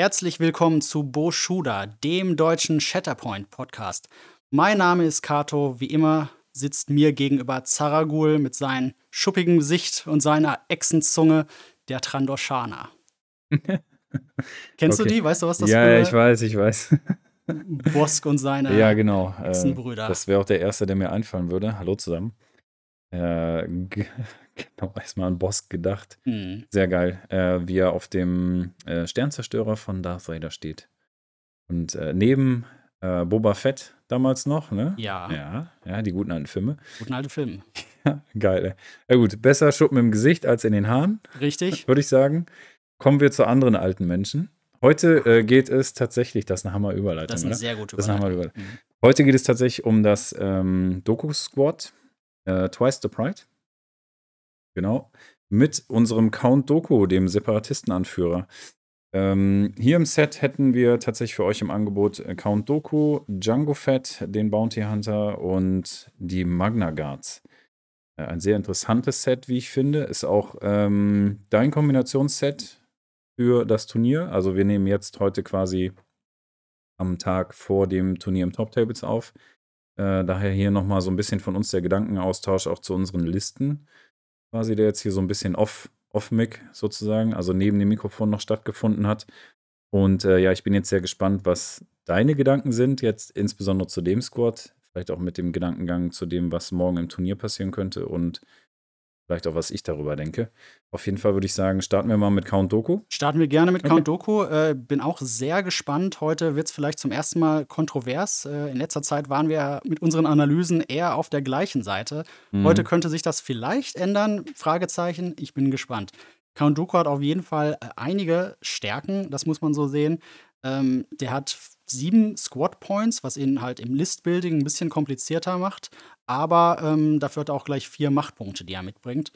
Herzlich willkommen zu Bo Schuda, dem deutschen Shatterpoint Podcast. Mein Name ist Kato. Wie immer sitzt mir gegenüber Zaragul mit seinem schuppigen Gesicht und seiner Echsenzunge, der Trandoshana. Kennst okay. du die? Weißt du, was das ist? Ja, ja, ich weiß, ich weiß. Bosk und seine ja, genau. Äh, Echsenbrüder. das wäre auch der erste, der mir einfallen würde. Hallo zusammen. Äh, genau, erstmal an Bosk gedacht. Mhm. Sehr geil, äh, wie er auf dem äh, Sternzerstörer von Darth Vader steht. Und äh, neben äh, Boba Fett damals noch, ne? Ja. Ja, ja, die guten alten Filme. Guten alten Filme. Ja, geil. Ja gut, besser Schuppen im Gesicht als in den Haaren. Richtig. Würde ich sagen. Kommen wir zu anderen alten Menschen. Heute äh, geht es tatsächlich, das ist eine Hammer-Überleitung. Das ist eine oder? sehr gute Überleitung. Eine Hammer-Überleitung. Mhm. Heute geht es tatsächlich um das ähm, Doku-Squad, äh, Twice the Pride. Genau. Mit unserem Count Doku, dem Separatistenanführer. Ähm, hier im Set hätten wir tatsächlich für euch im Angebot äh, Count Doku, Django Fett, den Bounty Hunter und die Magna Guards. Äh, ein sehr interessantes Set, wie ich finde. Ist auch ähm, dein Kombinationsset für das Turnier. Also wir nehmen jetzt heute quasi am Tag vor dem Turnier im Top Tables auf. Äh, daher hier nochmal so ein bisschen von uns der Gedankenaustausch auch zu unseren Listen. Quasi, der jetzt hier so ein bisschen off Off-Mic sozusagen, also neben dem Mikrofon noch stattgefunden hat. Und äh, ja, ich bin jetzt sehr gespannt, was deine Gedanken sind, jetzt insbesondere zu dem Squad, vielleicht auch mit dem Gedankengang zu dem, was morgen im Turnier passieren könnte und vielleicht auch, was ich darüber denke. Auf jeden Fall würde ich sagen, starten wir mal mit Count Doku. Starten wir gerne mit okay. Count Doku. Äh, bin auch sehr gespannt. Heute wird es vielleicht zum ersten Mal kontrovers. Äh, in letzter Zeit waren wir mit unseren Analysen eher auf der gleichen Seite. Mhm. Heute könnte sich das vielleicht ändern. Fragezeichen. Ich bin gespannt. Count Doku hat auf jeden Fall äh, einige Stärken, das muss man so sehen. Ähm, der hat sieben Squad Points, was ihn halt im List-Building ein bisschen komplizierter macht. Aber ähm, dafür hat er auch gleich vier Machtpunkte, die er mitbringt.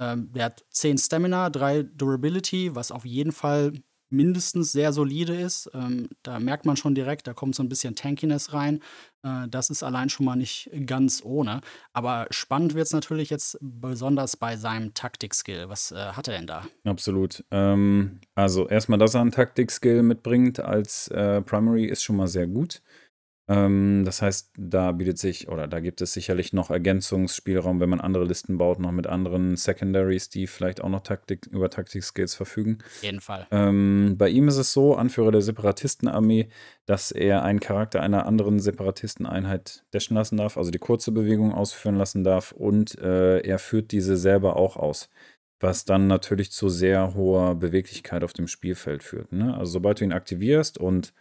Ähm, der hat zehn Stamina, drei Durability, was auf jeden Fall mindestens sehr solide ist. Ähm, da merkt man schon direkt, da kommt so ein bisschen Tankiness rein. Äh, das ist allein schon mal nicht ganz ohne. Aber spannend wird es natürlich jetzt besonders bei seinem Taktik-Skill. Was äh, hat er denn da? Absolut. Ähm, also erstmal, dass er einen Taktik-Skill mitbringt als äh, Primary ist schon mal sehr gut. Ähm, das heißt, da bietet sich oder da gibt es sicherlich noch Ergänzungsspielraum, wenn man andere Listen baut, noch mit anderen Secondaries, die vielleicht auch noch Taktik, über Taktik-Skills verfügen. Auf jeden Fall. Ähm, bei ihm ist es so, Anführer der Separatistenarmee, dass er einen Charakter einer anderen Separatisteneinheit dashen lassen darf, also die kurze Bewegung ausführen lassen darf und äh, er führt diese selber auch aus was dann natürlich zu sehr hoher Beweglichkeit auf dem Spielfeld führt. Ne? Also sobald du ihn aktivierst und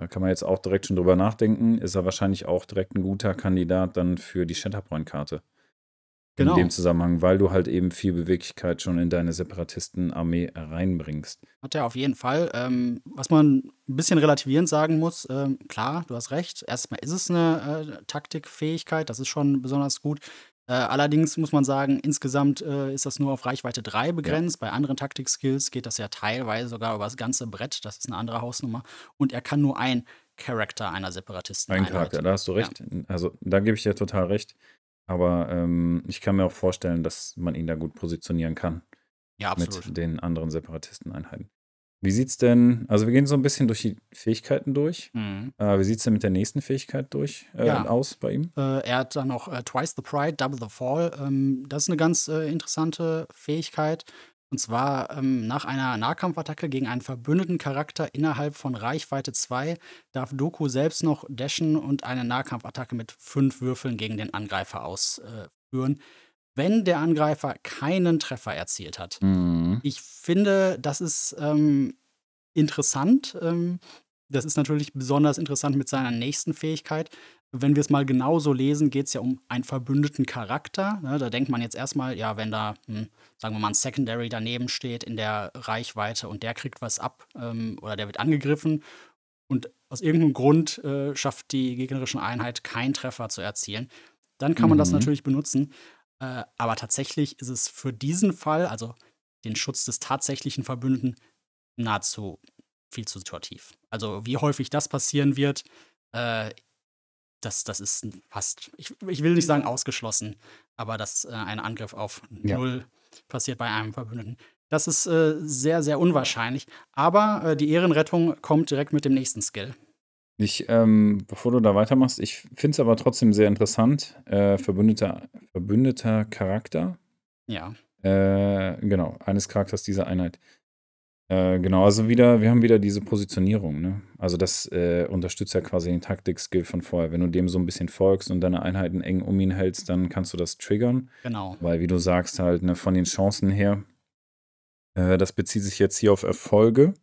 da kann man jetzt auch direkt schon drüber nachdenken. Ist er wahrscheinlich auch direkt ein guter Kandidat dann für die Shatterpoint-Karte. Genau. In dem Zusammenhang, weil du halt eben viel Beweglichkeit schon in deine Separatistenarmee reinbringst. Hat er auf jeden Fall. Ähm, was man ein bisschen relativierend sagen muss, ähm, klar, du hast recht. Erstmal ist es eine äh, Taktikfähigkeit, das ist schon besonders gut. Äh, allerdings muss man sagen, insgesamt äh, ist das nur auf Reichweite 3 begrenzt. Ja. Bei anderen Taktik-Skills geht das ja teilweise sogar über das ganze Brett. Das ist eine andere Hausnummer. Und er kann nur ein Charakter einer Separatisten Ein Charakter, da hast du recht. Ja. Also da gebe ich dir total recht. Aber ähm, ich kann mir auch vorstellen, dass man ihn da gut positionieren kann. Ja, absolut. Mit den anderen Separatisteneinheiten. Wie sieht's denn, also wir gehen so ein bisschen durch die Fähigkeiten durch. Mhm. Äh, wie sieht's denn mit der nächsten Fähigkeit durch äh, ja. aus bei ihm? Äh, er hat dann noch äh, Twice the Pride, Double the Fall. Ähm, das ist eine ganz äh, interessante Fähigkeit. Und zwar ähm, nach einer Nahkampfattacke gegen einen verbündeten Charakter innerhalb von Reichweite 2 darf Doku selbst noch dashen und eine Nahkampfattacke mit fünf Würfeln gegen den Angreifer ausführen wenn der Angreifer keinen Treffer erzielt hat. Mhm. Ich finde, das ist ähm, interessant. Ähm, das ist natürlich besonders interessant mit seiner nächsten Fähigkeit. Wenn wir es mal genauso lesen, geht es ja um einen verbündeten Charakter. Ne? Da denkt man jetzt erstmal, ja, wenn da, hm, sagen wir mal, ein Secondary daneben steht in der Reichweite und der kriegt was ab ähm, oder der wird angegriffen und aus irgendeinem Grund äh, schafft die gegnerische Einheit keinen Treffer zu erzielen, dann kann man das mhm. natürlich benutzen. Äh, aber tatsächlich ist es für diesen Fall, also den Schutz des tatsächlichen Verbündeten, nahezu viel zu situativ. Also wie häufig das passieren wird, äh, das, das ist fast, ich, ich will nicht sagen ausgeschlossen, aber dass äh, ein Angriff auf Null ja. passiert bei einem Verbündeten, Das ist äh, sehr, sehr unwahrscheinlich. Aber äh, die Ehrenrettung kommt direkt mit dem nächsten Skill. Ich, ähm, bevor du da weitermachst, ich finde es aber trotzdem sehr interessant. Äh, verbündeter, verbündeter Charakter. Ja. Äh, genau, eines Charakters dieser Einheit. Äh, genau, also wieder, wir haben wieder diese Positionierung, ne? Also das äh, unterstützt ja quasi den Taktik-Skill von vorher. Wenn du dem so ein bisschen folgst und deine Einheiten eng um ihn hältst, dann kannst du das triggern. Genau. Weil, wie du sagst, halt, ne, von den Chancen her, äh, das bezieht sich jetzt hier auf Erfolge.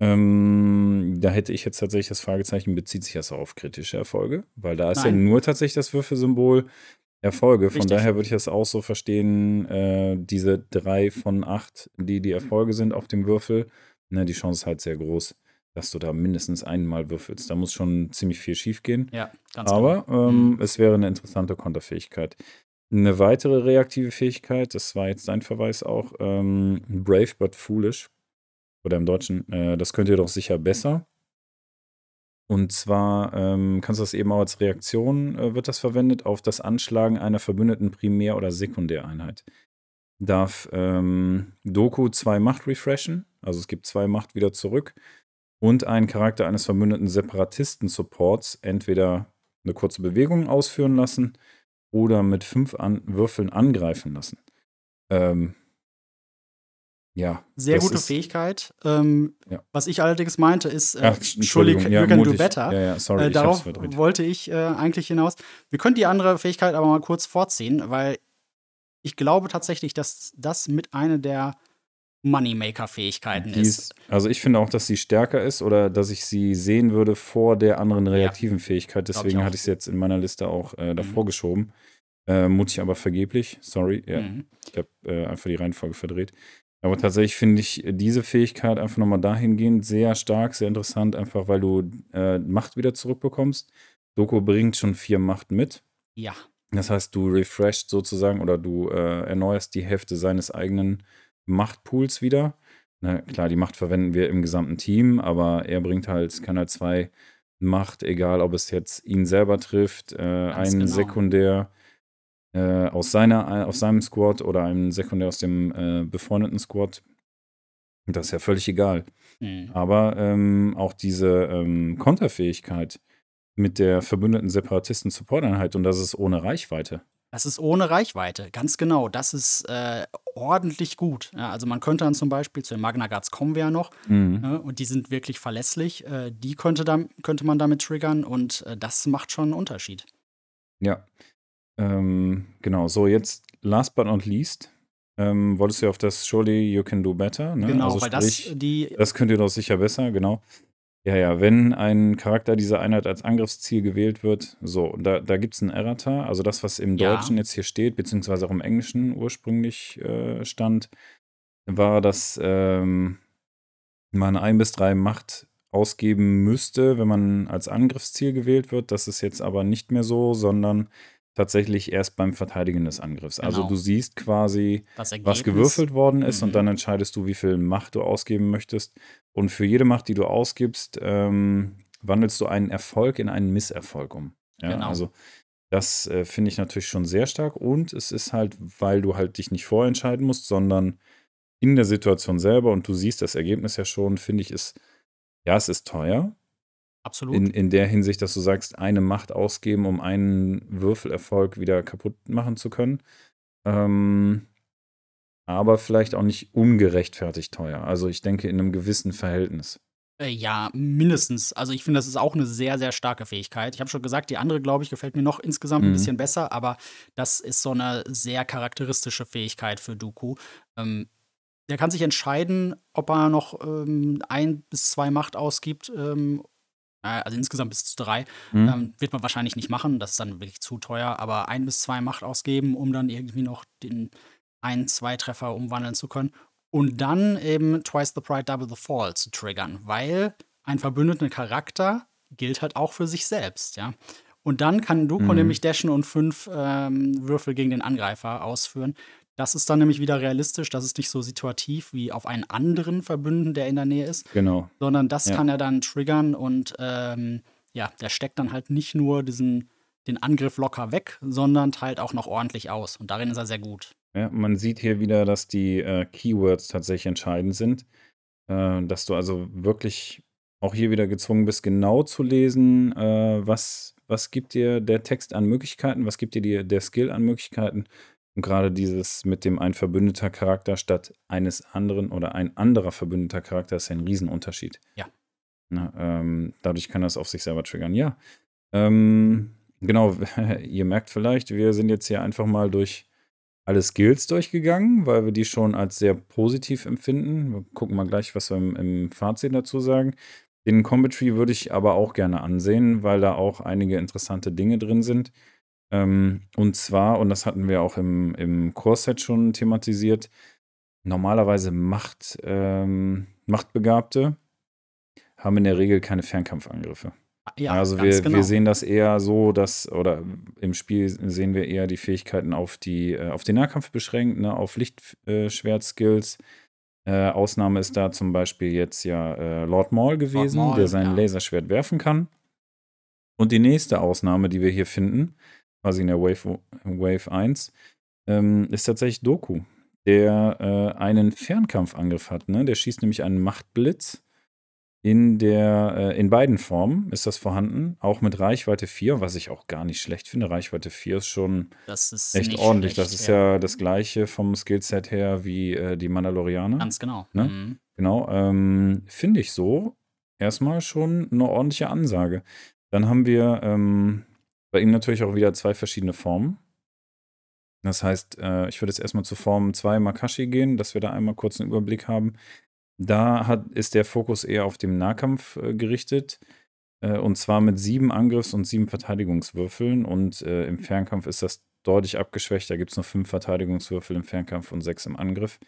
Ähm, da hätte ich jetzt tatsächlich das Fragezeichen, bezieht sich das auf kritische Erfolge? Weil da ist ja Nein. nur tatsächlich das Würfelsymbol Erfolge. Von Richtig. daher würde ich das auch so verstehen, äh, diese drei von acht, die die Erfolge sind auf dem Würfel, ne, die Chance ist halt sehr groß, dass du da mindestens einmal würfelst. Da muss schon ziemlich viel schief gehen. Ja, ganz Aber genau. ähm, Mhm. es wäre eine interessante Konterfähigkeit. Eine weitere reaktive Fähigkeit, das war jetzt dein Verweis auch, ähm, Brave but Foolish. Oder im Deutschen, äh, das könnt ihr doch sicher besser. Und zwar ähm, kannst du das eben auch als Reaktion, äh, wird das verwendet, auf das Anschlagen einer verbündeten Primär- oder Sekundäreinheit. Darf ähm, Doku zwei Macht refreshen, also es gibt zwei Macht wieder zurück, und einen Charakter eines verbündeten Separatisten-Supports entweder eine kurze Bewegung ausführen lassen oder mit fünf an Würfeln angreifen lassen. Ähm, ja. Sehr gute Fähigkeit. Ähm, Ja. Was ich allerdings meinte, ist, äh, Ach, Entschuldigung, ja, you can do mutig. better. Ja, ja, sorry, Äh, ich darauf wollte ich äh, eigentlich hinaus. Wir können die andere Fähigkeit aber mal kurz vorziehen, weil ich glaube tatsächlich, dass das mit einer der Moneymaker-Fähigkeiten ist. ist, also ich finde auch, dass sie stärker ist oder dass ich sie sehen würde vor der anderen reaktiven Fähigkeit. Ich Deswegen auch. hatte ich es jetzt in meiner Liste auch äh, davor Mhm. geschoben. Äh, mutig, aber vergeblich. Sorry, ja, Mhm. ich habe äh, einfach die Reihenfolge verdreht. Aber tatsächlich finde ich diese Fähigkeit einfach nochmal dahingehend sehr stark, sehr interessant, einfach weil du äh, Macht wieder zurückbekommst. Doku bringt schon vier Macht mit. Ja, Das heißt, du refreshst sozusagen oder du äh, erneuerst die Hälfte seines eigenen Machtpools wieder. Na, klar, die Macht verwenden wir im gesamten Team, aber er bringt halt, kann halt zwei Macht, egal ob es jetzt ihn selber trifft, äh, einen genau. Sekundär äh, aus, seiner, aus seinem Squad oder einen Sekundär aus dem äh, befreundeten Squad. Das ist ja völlig egal. Mhm. Aber ähm, auch diese ähm, Konterfähigkeit mit der verbündeten Separatisten-Support-Einheit und das ist ohne Reichweite. Das ist ohne Reichweite, ganz genau. Das ist äh, ordentlich gut. Ja, also man könnte dann zum Beispiel zu den Magna Guards kommen wir ja noch Mhm. ne, und die sind wirklich verlässlich. Äh, die könnte, dann, könnte man damit triggern und äh, das macht schon einen Unterschied. Ja. Ähm, genau, so jetzt last but not least, ähm, wolltest du ja auf das Surely You Can Do Better, ne? Genau, also weil das sprich, die das könnt ihr doch sicher besser, genau. Ja, ja, wenn ein Charakter dieser Einheit als Angriffsziel gewählt wird, so, da, da gibt es ein Errata, also das, was im Ja. Deutschen jetzt hier steht, beziehungsweise auch im Englischen ursprünglich äh, stand, war, dass ähm, man ein bis drei Macht ausgeben müsste, wenn man als Angriffsziel gewählt wird. Das ist jetzt aber nicht mehr so, sondern tatsächlich erst beim Verteidigen des Angriffs. Also Genau. du siehst quasi, Ergebnis. was gewürfelt worden ist Mhm. und dann entscheidest du, wie viel Macht du ausgeben möchtest. Und für jede Macht, die du ausgibst, ähm, wandelst du einen Erfolg in einen Misserfolg um. Ja, Genau. Also das äh, finde ich natürlich schon sehr stark und es ist halt, weil du halt dich nicht vorentscheiden musst, sondern in der Situation selber und du siehst das Ergebnis ja schon, finde ich, ist, ja, es ist teuer. Absolut. In, in der Hinsicht, dass du sagst, eine Macht ausgeben, um einen Würfelerfolg wieder kaputt machen zu können. Ähm, aber vielleicht auch nicht ungerechtfertigt teuer. Also ich denke in einem gewissen Verhältnis. Äh, ja, mindestens. Also ich finde, das ist auch eine sehr, sehr starke Fähigkeit. Ich habe schon gesagt, die andere, glaube ich, gefällt mir noch insgesamt ein Mhm. bisschen besser, aber das ist so eine sehr charakteristische Fähigkeit für Dooku. Ähm, der kann sich entscheiden, ob er noch ähm, ein bis zwei Macht ausgibt. Ähm, äh, also insgesamt bis zu drei. Mhm. Ähm, wird man wahrscheinlich nicht machen, das ist dann wirklich zu teuer, aber ein bis zwei Macht ausgeben, um dann irgendwie noch den ein, zwei Treffer umwandeln zu können. Und dann eben Twice the Pride, Double the Fall zu triggern, weil ein verbündeter Charakter gilt halt auch für sich selbst, ja. Und dann kann Duko Mhm. nämlich dashen und fünf ähm, Würfel gegen den Angreifer ausführen. Das ist dann nämlich wieder realistisch, das ist nicht so situativ wie auf einen anderen Verbündeten, der in der Nähe ist, Genau. sondern das Ja. kann er dann triggern und ähm, ja, der steckt dann halt nicht nur diesen den Angriff locker weg, sondern teilt auch noch ordentlich aus. Und darin ist er sehr gut. Ja, man sieht hier wieder, dass die äh, Keywords tatsächlich entscheidend sind. Äh, dass du also wirklich auch hier wieder gezwungen bist, genau zu lesen, äh, was, was gibt dir der Text an Möglichkeiten, was gibt dir die, der Skill an Möglichkeiten. Und gerade dieses mit dem ein verbündeter Charakter statt eines anderen oder ein anderer verbündeter Charakter ist ein Riesenunterschied. Ja. Na, ähm, dadurch kann das auf sich selber triggern. Ja. Ähm, genau, ihr merkt vielleicht, wir sind jetzt hier einfach mal durch alle Skills durchgegangen, weil wir die schon als sehr positiv empfinden. Wir gucken mal gleich, was wir im, im Fazit dazu sagen. Den Combat Tree würde ich aber auch gerne ansehen, weil da auch einige interessante Dinge drin sind. Ähm, und zwar, und das hatten wir auch im, im Core-Set schon thematisiert, normalerweise Macht, ähm, Machtbegabte haben in der Regel keine Fernkampfangriffe. Ja, also wir, genau. wir sehen das eher so, dass, oder im Spiel sehen wir eher die Fähigkeiten auf, die, äh, auf den Nahkampf beschränkt, ne, auf Lichtschwert-Skills. Äh, Ausnahme ist da zum Beispiel jetzt ja äh, Lord Maul gewesen, Maul, der sein ja. Laserschwert werfen kann. Und die nächste Ausnahme, die wir hier finden, quasi in der Wave, Wave 1, ähm, ist tatsächlich Doku, der äh, einen Fernkampfangriff hat. Ne? Der schießt nämlich einen Machtblitz. In, der, äh, in beiden Formen ist das vorhanden, auch mit Reichweite 4, was ich auch gar nicht schlecht finde. Reichweite 4 ist schon ist echt ordentlich. schlecht, Das ist ja das gleiche vom Skillset her wie äh, die Mandalorianer. Ganz genau. Ne? Mhm. Genau, ähm, finde ich so erstmal schon eine ordentliche Ansage. Dann haben wir ähm, bei ihm natürlich auch wieder zwei verschiedene Formen. Das heißt, äh, ich würde jetzt erstmal zu Form 2 Makashi gehen, dass wir da einmal kurz einen Überblick haben. Da hat, ist der Fokus eher auf dem Nahkampf äh, gerichtet. Äh, und zwar mit sieben Angriffs- und sieben Verteidigungswürfeln. Und im Fernkampf ist das deutlich abgeschwächt. Da gibt es nur fünf Verteidigungswürfel im Fernkampf und sechs im Angriff.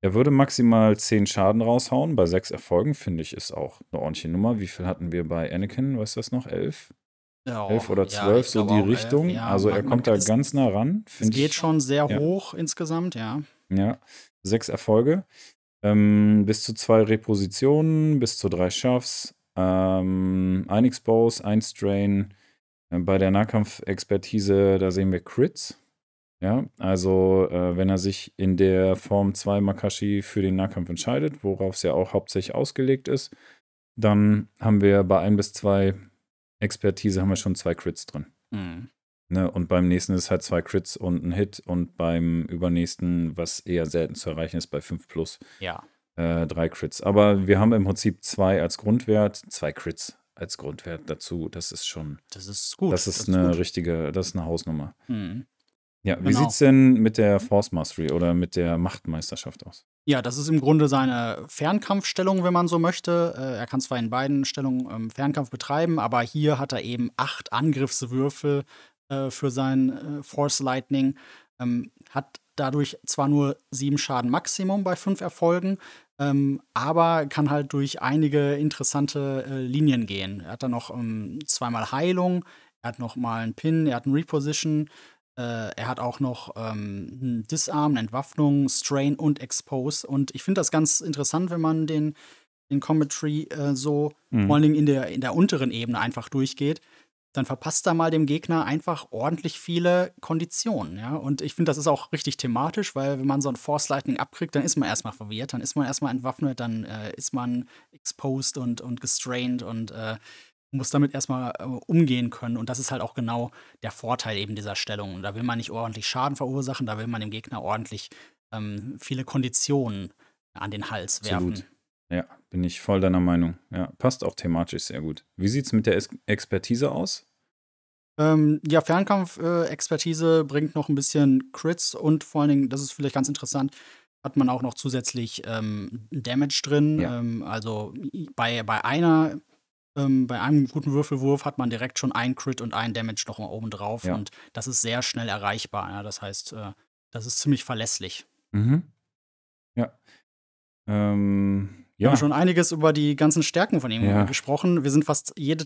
Er würde maximal 10 Schaden raushauen. Bei 6 Erfolgen, finde ich, ist auch eine ordentliche Nummer. Wie viel hatten wir bei Anakin? Weißt du das noch? 11? Ja, 11 oder ja, 12, ich so die elf. Richtung. Ja, also er kommt da ganz nah ran. Es geht ich. schon sehr ja. hoch insgesamt, ja. Ja, sechs Erfolge. Ähm, bis zu zwei Repositionen, bis zu drei Schaffs, ähm, ein Expose, ein Strain. Äh, Bei der Nahkampfexpertise, da sehen wir Crits. Ja, also äh, wenn er sich in der Form 2 Makashi für den Nahkampf entscheidet, worauf es ja auch hauptsächlich ausgelegt ist, dann haben wir bei ein bis zwei Expertise haben wir schon zwei Crits drin. Mhm. Ne, und beim nächsten ist halt zwei Crits und ein Hit und beim übernächsten, was eher selten zu erreichen ist, bei 5 plus, Ja. äh, drei Crits. Aber wir haben im Prinzip zwei als Grundwert, zwei Crits als Grundwert dazu. Das ist schon, Das ist gut. das ist eine richtige, das ist eine Hausnummer. Mhm. Ja, wie Genau. sieht's denn mit der Force Mastery oder mit der Machtmeisterschaft aus? Ja, das ist im Grunde seine Fernkampfstellung, wenn man so möchte. Äh, er kann zwar in beiden Stellungen ähm, Fernkampf betreiben, aber hier hat er eben acht Angriffswürfel äh, für sein äh, Force Lightning. Ähm, hat dadurch zwar nur sieben Schaden Maximum bei fünf Erfolgen, ähm, aber kann halt durch einige interessante äh, Linien gehen. Er hat dann noch ähm, zweimal Heilung, er hat noch mal einen Pin, er hat einen Reposition, äh, er hat auch noch ähm, Disarm, Entwaffnung, Strain und Expose. Und ich finde das ganz interessant, wenn man den, den Tree äh, so Mhm. vor allen Dingen in der, in der unteren Ebene einfach durchgeht. Dann verpasst er mal dem Gegner einfach ordentlich viele Konditionen. Ja? Und ich finde, das ist auch richtig thematisch, weil wenn man so ein Force Lightning abkriegt, dann ist man erstmal verwirrt, dann ist man erstmal entwaffnet, dann äh, ist man exposed und, und gestrained und äh, muss damit erstmal äh, umgehen können. Und das ist halt auch genau der Vorteil eben dieser Stellung. Und da will man nicht ordentlich Schaden verursachen, da will man dem Gegner ordentlich ähm, viele Konditionen an den Hals Absolut. werfen. Ja, bin ich voll deiner Meinung. Ja, passt auch thematisch sehr gut. Wie sieht's mit der es Expertise aus? Ähm, ja, Fernkampf-Expertise bringt noch ein bisschen Crits und vor allen Dingen, das ist vielleicht ganz interessant, hat man auch noch zusätzlich ähm, Damage drin. Ja. Ähm, also bei, bei einer, ähm, bei einem guten Würfelwurf hat man direkt schon ein Crit und ein Damage noch oben drauf. Ja. Und das ist sehr schnell erreichbar. Ja? Das heißt, äh, das ist ziemlich verlässlich. Mhm. Ja. Ähm, Wir ja. haben schon einiges über die ganzen Stärken von ihm Ja. gesprochen. Wir sind fast jede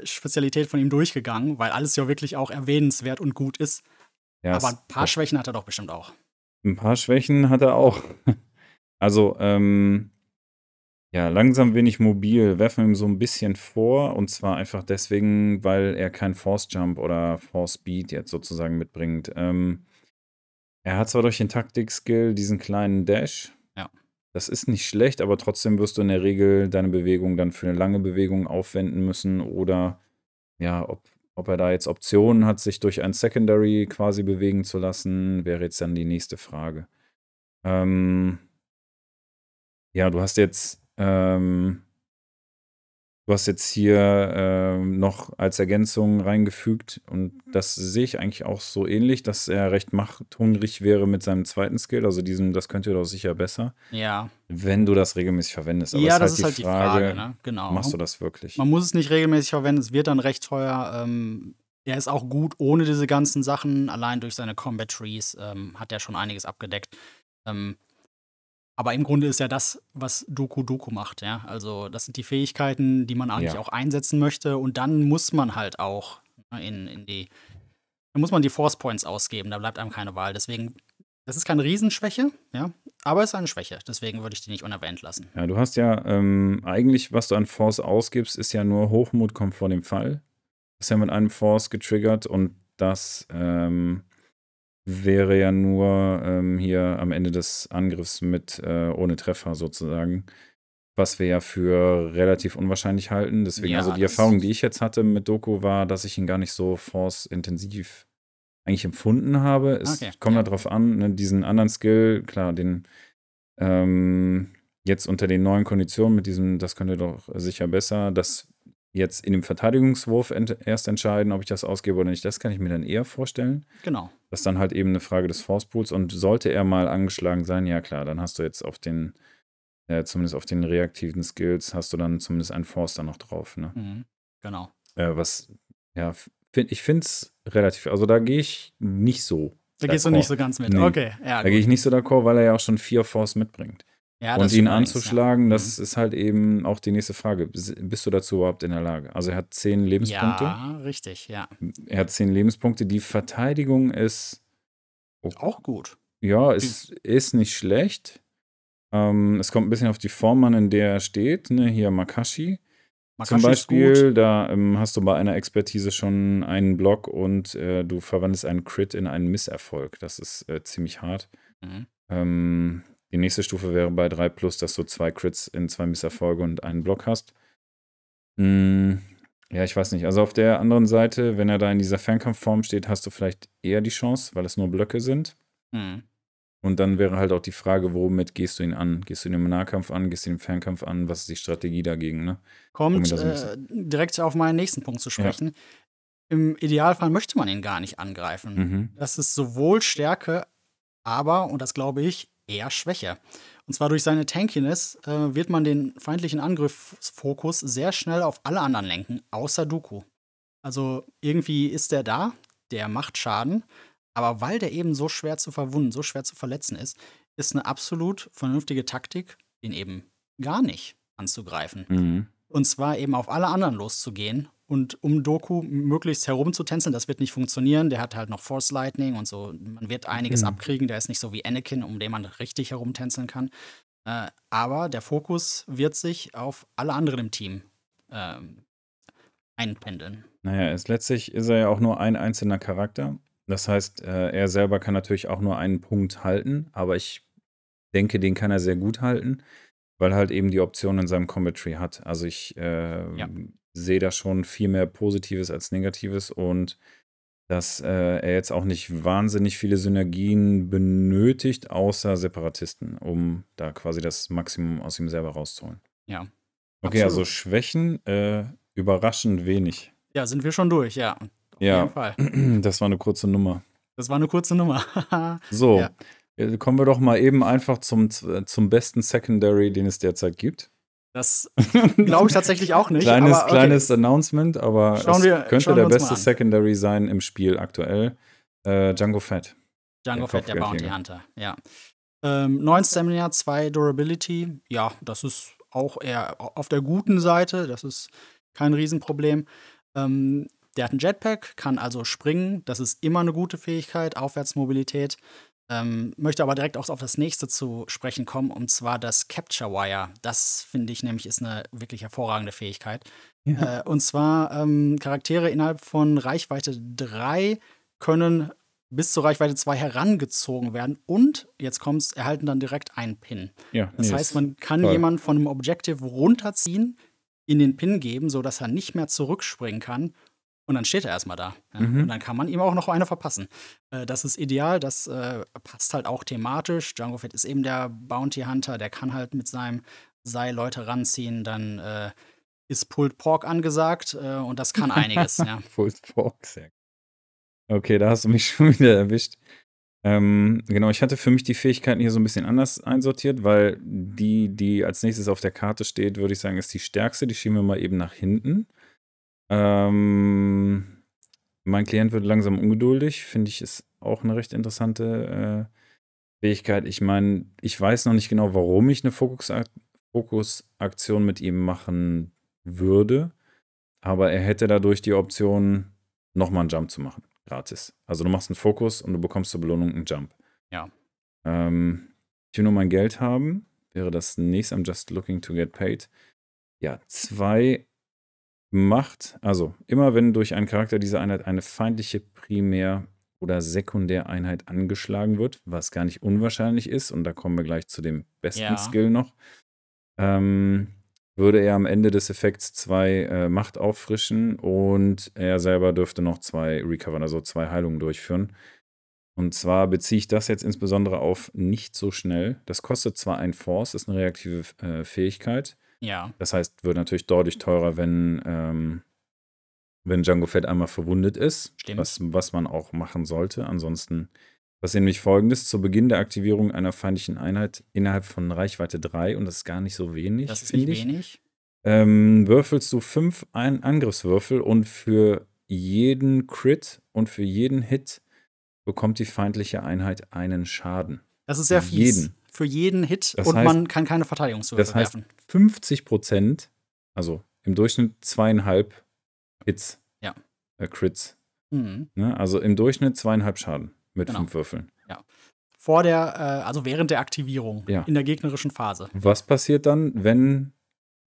äh, Spezialität von ihm durchgegangen, weil alles ja wirklich auch erwähnenswert und gut ist. ja, Aber ein paar Schwächen hat er doch bestimmt auch. Ein paar Schwächen hat er auch. Also, ähm, Ja, langsam wenig mobil, werfen wir ihm so ein bisschen vor und zwar einfach deswegen, weil er kein Force Jump oder Force Speed jetzt sozusagen mitbringt. Ähm, er hat zwar durch den Taktik-Skill diesen kleinen Dash. Ja. Das ist nicht schlecht, aber trotzdem wirst du in der Regel deine Bewegung dann für eine lange Bewegung aufwenden müssen oder ja, ob ob er da jetzt Optionen hat, sich durch ein Secondary quasi bewegen zu lassen, wäre jetzt dann die nächste Frage. Ähm ja, du hast jetzt ähm, du hast jetzt hier ähm, noch als Ergänzung reingefügt und das sehe ich eigentlich auch so ähnlich, dass er recht machthungrig wäre mit seinem zweiten Skill, also diesem, das könnte doch sicher besser, Ja. wenn du das regelmäßig verwendest. Aber Ja, das ist ist halt halt die die Frage, Frage, ne? Genau. machst du das wirklich? Man muss es nicht regelmäßig verwenden, es wird dann recht teuer. Ähm, er ist auch gut ohne diese ganzen Sachen. Allein durch seine Combat Trees ähm, hat er schon einiges abgedeckt. Ähm, aber im Grunde ist ja das, was Doku Doku macht, ja. Also, das sind die Fähigkeiten, die man eigentlich Ja. auch einsetzen möchte. Und dann muss man halt auch ne, in, in die, dann muss man die Force Points ausgeben. Da bleibt einem keine Wahl. Deswegen, das ist keine Riesenschwäche, ja. Aber es ist eine Schwäche. Deswegen würde ich die nicht unerwähnt lassen. Ja, du hast ja ähm, eigentlich, was du an Force ausgibst, ist ja nur Hochmut kommt vor dem Fall. Das ist ja mit einem Force getriggert und das ähm, wäre ja nur ähm, hier am Ende des Angriffs mit äh, ohne Treffer sozusagen. Was wir ja für relativ unwahrscheinlich halten. Deswegen, Ja, also die Erfahrung, die ich jetzt hatte mit Doku, war, dass ich ihn gar nicht so Force-intensiv eigentlich empfunden habe. Es Okay, kommt ja. darauf an, ne, diesen anderen Skill, klar, den ähm, jetzt unter den neuen Konditionen mit diesem, das könnte doch sicher besser, das jetzt in dem Verteidigungswurf ent erst entscheiden, ob ich das ausgebe oder nicht, das kann ich mir dann eher vorstellen. Genau. Das ist dann halt eben eine Frage des Force Pools und sollte er mal angeschlagen sein, ja klar, dann hast du jetzt auf den, äh, zumindest auf den reaktiven Skills, hast du dann zumindest einen Force da noch drauf. Ne? Mhm. Genau. Äh, was, ja, find, ich finde es relativ, also da gehe ich nicht so. Da gehst du nicht so ganz mit. Nee. Okay, ja. Da gehe ich nicht so d'accord, weil er ja auch schon vier Force mitbringt. Ja, und ihn anzuschlagen, ja. das ist halt eben auch die nächste Frage. Bist du dazu überhaupt in der Lage? Also er hat zehn Lebenspunkte. Ja, richtig, ja. Er hat zehn Lebenspunkte. Die Verteidigung ist, Auch gut. ja, ist, ist nicht schlecht. Ähm, es kommt ein bisschen auf die Form an, in der er steht. Ne? Hier Makashi. Zum Makashi ist Beispiel, gut. da ähm, hast du bei einer Expertise schon einen Block und äh, du verwandelst einen Crit in einen Misserfolg. Das ist äh, ziemlich hart. Mhm. Ähm, die nächste Stufe wäre bei 3 plus, dass du zwei Crits in zwei Misserfolge und einen Block hast. Mm, ja, ich weiß nicht. Also auf der anderen Seite, wenn er da in dieser Fernkampfform steht, hast du vielleicht eher die Chance, weil es nur Blöcke sind. Mhm. Und dann wäre halt auch die Frage, womit gehst du ihn an? Gehst du ihn im Nahkampf an? Gehst du ihn im Fernkampf an? Was ist die Strategie dagegen? Ne? Kommt Um äh, direkt auf meinen nächsten Punkt zu sprechen. Im Idealfall möchte man ihn gar nicht angreifen. Mhm. Das ist sowohl Stärke, aber, und das glaube ich, eher Schwäche. Und zwar durch seine Tankiness äh, wird man den feindlichen Angriffsfokus sehr schnell auf alle anderen lenken, außer Dooku. Also irgendwie ist der da, der macht Schaden, aber weil der eben so schwer zu verwunden, so schwer zu verletzen ist, ist eine absolut vernünftige Taktik, ihn eben gar nicht anzugreifen. Mhm. Und zwar eben auf alle anderen loszugehen und um Doku möglichst herumzutänzeln. Das wird nicht funktionieren. Der hat halt noch Force Lightning und so. Man wird einiges Mhm. abkriegen. Der ist nicht so wie Anakin, um den man richtig herumtänzeln kann. Äh, aber der Fokus wird sich auf alle anderen im Team ähm, einpendeln. Naja, ist, letztlich ist er ja auch nur ein einzelner Charakter. Das heißt, äh, er selber kann natürlich auch nur einen Punkt halten, aber ich denke, den kann er sehr gut halten, weil er halt eben die Option in seinem Tree hat. Also ich äh, Ja. Sehe da schon viel mehr Positives als Negatives und dass äh, er jetzt auch nicht wahnsinnig viele Synergien benötigt, außer Separatisten, um da quasi das Maximum aus ihm selber rauszuholen. Ja. Okay, also Absolut. Schwächen äh, überraschend wenig. Ja, sind wir schon durch, ja. Auf Ja. jeden Fall. Das war eine kurze Nummer. Das war eine kurze Nummer. So, Ja. äh, kommen wir doch mal eben einfach zum, zum besten Secondary, den es derzeit gibt. Das glaube ich tatsächlich auch nicht. kleines, aber okay. kleines Announcement, aber Schauen es wir- könnte der beste. Secondary sein im Spiel aktuell. Äh, Django Fett. Django Der Fett, der Bounty. Hunter, ja. Ähm, 9 Stamina, 2 Durability. Ja, das ist auch eher auf der guten Seite. Das ist kein Riesenproblem. Ähm, der hat einen Jetpack, kann also springen. Das ist immer eine gute Fähigkeit. Aufwärtsmobilität. Ähm, möchte aber direkt auch auf das nächste zu sprechen kommen, und zwar das Capture Wire. Das finde ich nämlich ist eine wirklich hervorragende Fähigkeit. Ja. Äh, und zwar ähm, Charaktere innerhalb von Reichweite 3 können bis zur Reichweite 2 herangezogen werden und, jetzt kommt's, erhalten dann direkt einen Pin. Ja, Das nee, heißt, man kann toll. jemanden von einem Objective runterziehen, in den Pin geben, sodass er nicht mehr zurückspringen kann. Und dann steht er erstmal da. Ja? Mhm. Und dann kann man ihm auch noch eine verpassen. Äh, das ist ideal, das äh, passt halt auch thematisch. Django Fett ist eben der Bounty Hunter, der kann halt mit seinem Seil Leute ranziehen. Dann äh, ist Pulled Pork angesagt äh, und das kann einiges. ja. Full Fork, sehr. Okay, da hast du mich schon wieder erwischt. Ähm, genau, ich hatte für mich die Fähigkeiten hier so ein bisschen anders einsortiert, weil die, die als nächstes auf der Karte steht, würde ich sagen, ist die stärkste. Die schieben wir mal eben nach hinten. Ähm, mein Klient wird langsam ungeduldig, finde ich, ist auch eine recht interessante äh, Fähigkeit. Ich meine, ich weiß noch nicht genau, warum ich eine Fokusakt Fokusaktion mit ihm machen würde, aber er hätte dadurch die Option, nochmal einen Jump zu machen, gratis. Also du machst einen Fokus und du bekommst zur Belohnung einen Jump. Ja. Ähm, ich will nur mein Geld haben, wäre das nächste, I'm just looking to get paid. Ja, zwei Macht, also immer wenn durch einen Charakter dieser Einheit eine feindliche Primär- oder Sekundäreinheit angeschlagen wird, was gar nicht unwahrscheinlich ist, und da kommen wir gleich zu dem besten Ja. Skill noch, ähm, würde er am Ende des Effekts zwei äh, Macht auffrischen und er selber dürfte noch zwei recovern, also zwei Heilungen durchführen. Und zwar beziehe ich das jetzt insbesondere auf nicht so schnell. Das kostet zwar ein Force, ist eine reaktive äh, Fähigkeit. Ja. Das heißt, wird natürlich deutlich teurer, wenn, ähm, wenn Django Fett einmal verwundet ist, Stimmt. was, was man auch machen sollte. Ansonsten passiert nämlich folgendes: Zu Beginn der Aktivierung einer feindlichen Einheit innerhalb von Reichweite 3, und das ist gar nicht so wenig, Das ist nicht ich, wenig. ähm, würfelst du fünf Ein Angriffswürfel und für jeden Crit und für jeden Hit bekommt die feindliche Einheit einen Schaden. Das ist sehr Für fies. jeden. Für jeden Hit Das und heißt- man kann keine Verteidigungswürfel Das heißt, werfen. 50 Prozent, also im Durchschnitt zweieinhalb Hits, Ja. äh, Crits. Mhm. Ne? Also im Durchschnitt zweieinhalb Schaden mit Genau. fünf Würfeln. Vor der, äh, also während der Aktivierung, Ja. in der gegnerischen Phase. Was passiert dann, wenn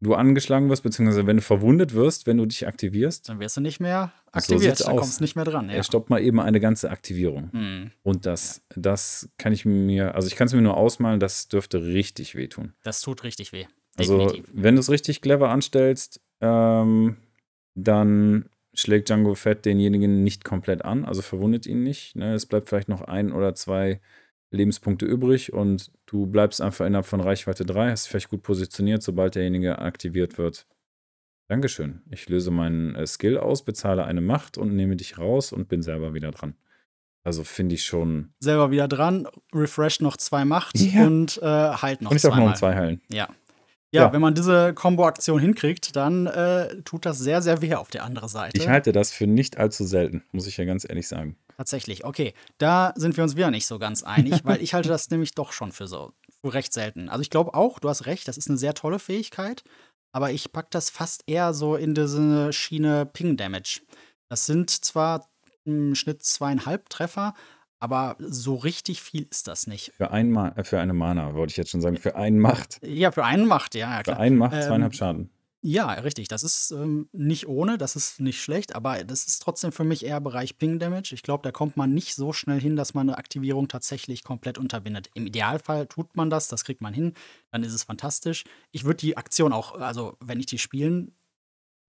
du angeschlagen wirst, beziehungsweise wenn du verwundet wirst, wenn du dich aktivierst? Dann wirst du nicht mehr So aktiviert. sieht's dann aus. kommst du nicht mehr dran. Ja. Er stoppt mal eben eine ganze Aktivierung. Mhm. Und das, das kann ich mir, also ich kann es mir nur ausmalen, das dürfte richtig wehtun. Das tut richtig weh. Also, Definitiv. wenn du es richtig clever anstellst, ähm, dann schlägt Django Fett denjenigen nicht komplett an, also verwundet ihn nicht. Ne? Es bleibt vielleicht noch ein oder zwei Lebenspunkte übrig und du bleibst einfach innerhalb von Reichweite 3, hast dich vielleicht gut positioniert, sobald derjenige aktiviert wird. Dankeschön. Ich löse meinen äh, Skill aus, bezahle eine Macht und nehme dich raus und bin selber wieder dran. Also finde ich schon. Selber wieder dran, refresh noch zwei Macht Ja. und äh, halt noch Und ich darf noch um zwei heilen. Ja. Ja, Ja. wenn man diese Combo-Aktion hinkriegt, dann äh, tut das sehr, sehr weh auf der anderen Seite. Ich halte das für nicht allzu selten, muss ich ja ganz ehrlich sagen. Tatsächlich, okay. Da sind wir uns wieder nicht so ganz einig, weil ich halte das nämlich doch schon für so für recht selten. Also ich glaube auch, du hast recht, das ist eine sehr tolle Fähigkeit, aber ich packe das fast eher so in diese Schiene Ping Damage. Das sind zwar im Schnitt zweieinhalb Treffer, aber so richtig viel ist das nicht. Für, ein Ma äh, für eine Mana, wollte ich jetzt schon sagen. Für einen Macht. Ja, für einen macht, ja, ja Für klar. einen Macht Ähm, zweieinhalb Schaden. Ja, richtig. Das ist ähm, nicht ohne, das ist nicht schlecht, aber das ist trotzdem für mich eher Bereich Ping Damage. Ich glaube, da kommt man nicht so schnell hin, dass man eine Aktivierung tatsächlich komplett unterbindet. Im Idealfall tut man das, das kriegt man hin, dann ist es fantastisch. Ich würde die Aktion auch, also wenn ich die spielen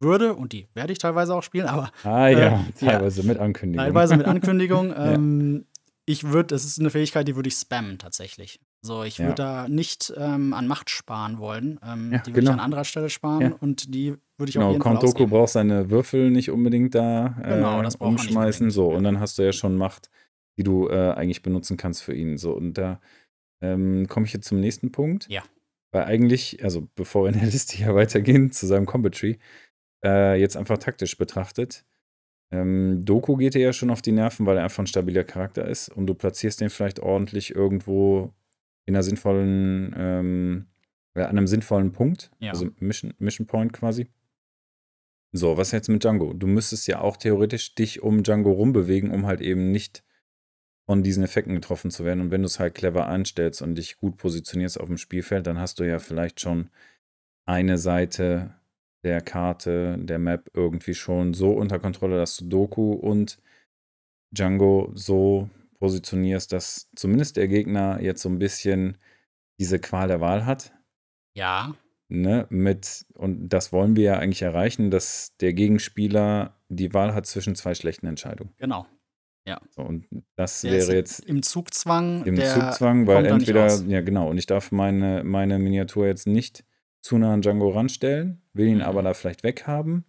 würde, und die werde ich teilweise auch spielen, aber Ah äh, ja, ja. teilweise mit Ankündigung. teilweise mit Ankündigung. ähm, Ich würde, das ist eine Fähigkeit, die würde ich spammen tatsächlich. So, ich Ja. würde da nicht ähm, an Macht sparen wollen. Ähm, Ja, die würde genau. ich an anderer Stelle sparen Ja. und die würde ich auf Genau, jeden Fall Count Doku ausgeben. braucht seine Würfel nicht unbedingt da äh, Genau, das umschmeißen. So, und dann hast du ja schon Macht, die du äh, eigentlich benutzen kannst für ihn. So, und da ähm, komme ich jetzt zum nächsten Punkt. Ja. Weil eigentlich, also bevor wir in der Liste hier weitergehen zu seinem Combat Tree, äh, jetzt einfach taktisch betrachtet, ähm, Doku geht dir ja schon auf die Nerven, weil er einfach ein stabiler Charakter ist und du platzierst den vielleicht ordentlich irgendwo in einer sinnvollen, ähm, ja, an einem sinnvollen Punkt, Ja. also Mission, Mission Point quasi. So, was jetzt mit Django? Du müsstest ja auch theoretisch dich um Django rumbewegen, um halt eben nicht von diesen Effekten getroffen zu werden. Und wenn du es halt clever einstellst und dich gut positionierst auf dem Spielfeld, dann hast du ja vielleicht schon eine Seite der Karte, der Map irgendwie schon so unter Kontrolle, dass du Doku und Django so positionierst, dass zumindest der Gegner jetzt so ein bisschen diese Qual der Wahl hat. Ja. Ne, mit, und das wollen wir ja eigentlich erreichen, dass der Gegenspieler die Wahl hat zwischen zwei schlechten Entscheidungen. Genau. Ja. So, und das Der wäre jetzt im Zugzwang, im Zugzwang, weil entweder, ja genau, und ich darf meine, meine Miniatur jetzt nicht zu nah an Django ranstellen, will ihn aber Mhm. da vielleicht weghaben.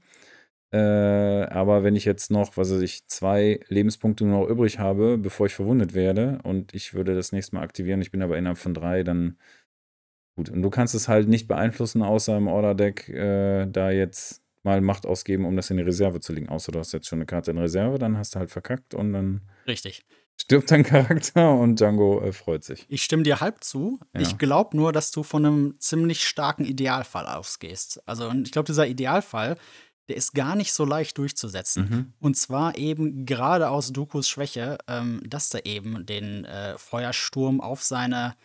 Äh, aber wenn ich jetzt noch, was weiß ich, zwei Lebenspunkte nur noch übrig habe, bevor ich verwundet werde und ich würde das nächste Mal aktivieren, ich bin aber innerhalb von drei, dann gut. Und du kannst es halt nicht beeinflussen, außer im Order-Deck äh, da jetzt mal Macht ausgeben, um das in die Reserve zu legen. Außer du hast jetzt schon eine Karte in Reserve, dann hast du halt verkackt und dann Richtig. stirbt dein Charakter und Django äh, freut sich. Ich stimme dir halb zu. Ja. Ich glaube nur, dass du von einem ziemlich starken Idealfall ausgehst. Also, und ich glaube, dieser Idealfall, der ist gar nicht so leicht durchzusetzen. Mhm. Und zwar eben gerade aus Dokus Schwäche, ähm, dass er eben den äh, Feuersturm auf seine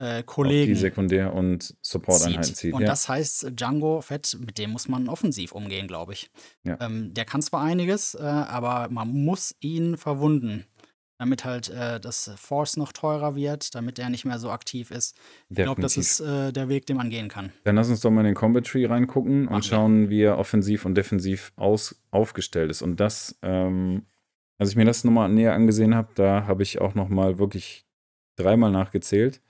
äh, Auch die Kollegen Sekundär- und Support-Einheiten zieht. zieht. Und ja. das heißt, Django Fett, mit dem muss man offensiv umgehen, glaube ich. Ja. Ähm, der kann zwar einiges, äh, aber man muss ihn verwunden, damit halt äh, das Force noch teurer wird, damit er nicht mehr so aktiv ist. Ich glaube, das ist äh, der Weg, den man gehen kann. Dann lass uns doch mal in den Combat Tree reingucken Machen wir. und schauen, wie er offensiv und defensiv aus, aufgestellt ist. Und das, ähm, als ich mir das nochmal näher angesehen habe, da habe ich auch nochmal wirklich dreimal nachgezählt.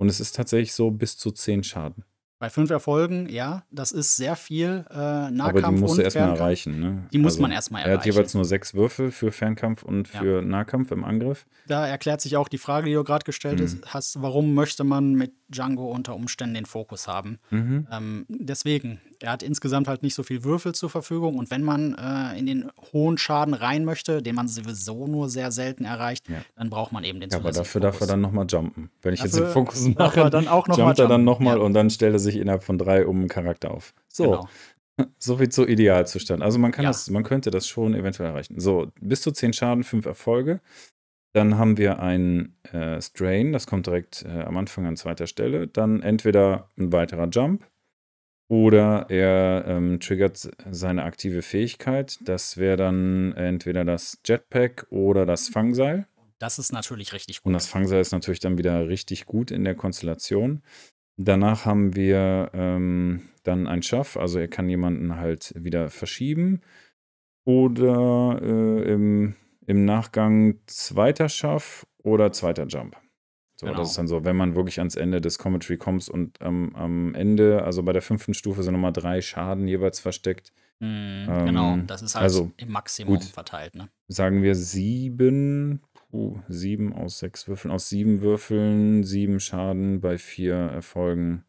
Und es ist tatsächlich so bis zu zehn Schaden. Bei fünf Erfolgen, ja, das ist sehr viel äh, Aber Nahkampf die musst du erstmal erreichen. Ne? Die muss Also, man erstmal Er hat jeweils erreichen. nur sechs Würfel für Fernkampf und Ja. für Nahkampf im Angriff. Da erklärt sich auch die Frage, die du gerade gestellt Mhm. hast, warum möchte man mit Django unter Umständen den Fokus haben? Mhm. Ähm, deswegen, er hat insgesamt halt nicht so viel Würfel zur Verfügung und wenn man äh, in den hohen Schaden rein möchte, den man sowieso nur sehr selten erreicht, Ja. dann braucht man eben den Ja, aber dafür darf er Fokus. dann nochmal jumpen. Wenn ich jetzt den Dafür Fokus mache, dann auch noch jumpt er dann nochmal ja. und dann stellt er sich innerhalb von drei um einen Charakter auf. So, Genau. so viel zu Idealzustand. Also man kann Ja. das, man könnte das schon eventuell erreichen. So, bis zu 10 Schaden, 5 Erfolge. Dann haben wir einen äh, Strain, das kommt direkt äh, am Anfang an zweiter Stelle. Dann entweder ein weiterer Jump oder er ähm, triggert seine aktive Fähigkeit. Das wäre dann entweder das Jetpack oder das Fangseil. Das ist natürlich richtig Und gut. das Fangseil ist natürlich dann wieder richtig gut in der Konstellation. Danach haben wir ähm, dann ein Schaff, also er kann jemanden halt wieder verschieben. Oder äh, im, im Nachgang zweiter Schaff oder zweiter Jump. So, Genau. das ist dann so, wenn man wirklich ans Ende des Commentary kommt und ähm, am Ende, also bei der fünften Stufe sind nochmal drei Schaden jeweils versteckt. Mhm, Ähm, genau, das ist halt also, im Maximum gut. verteilt. Ne? sagen wir sieben, puh, sieben aus sechs Würfeln, aus sieben Würfeln, sieben Schaden bei vier Erfolgen.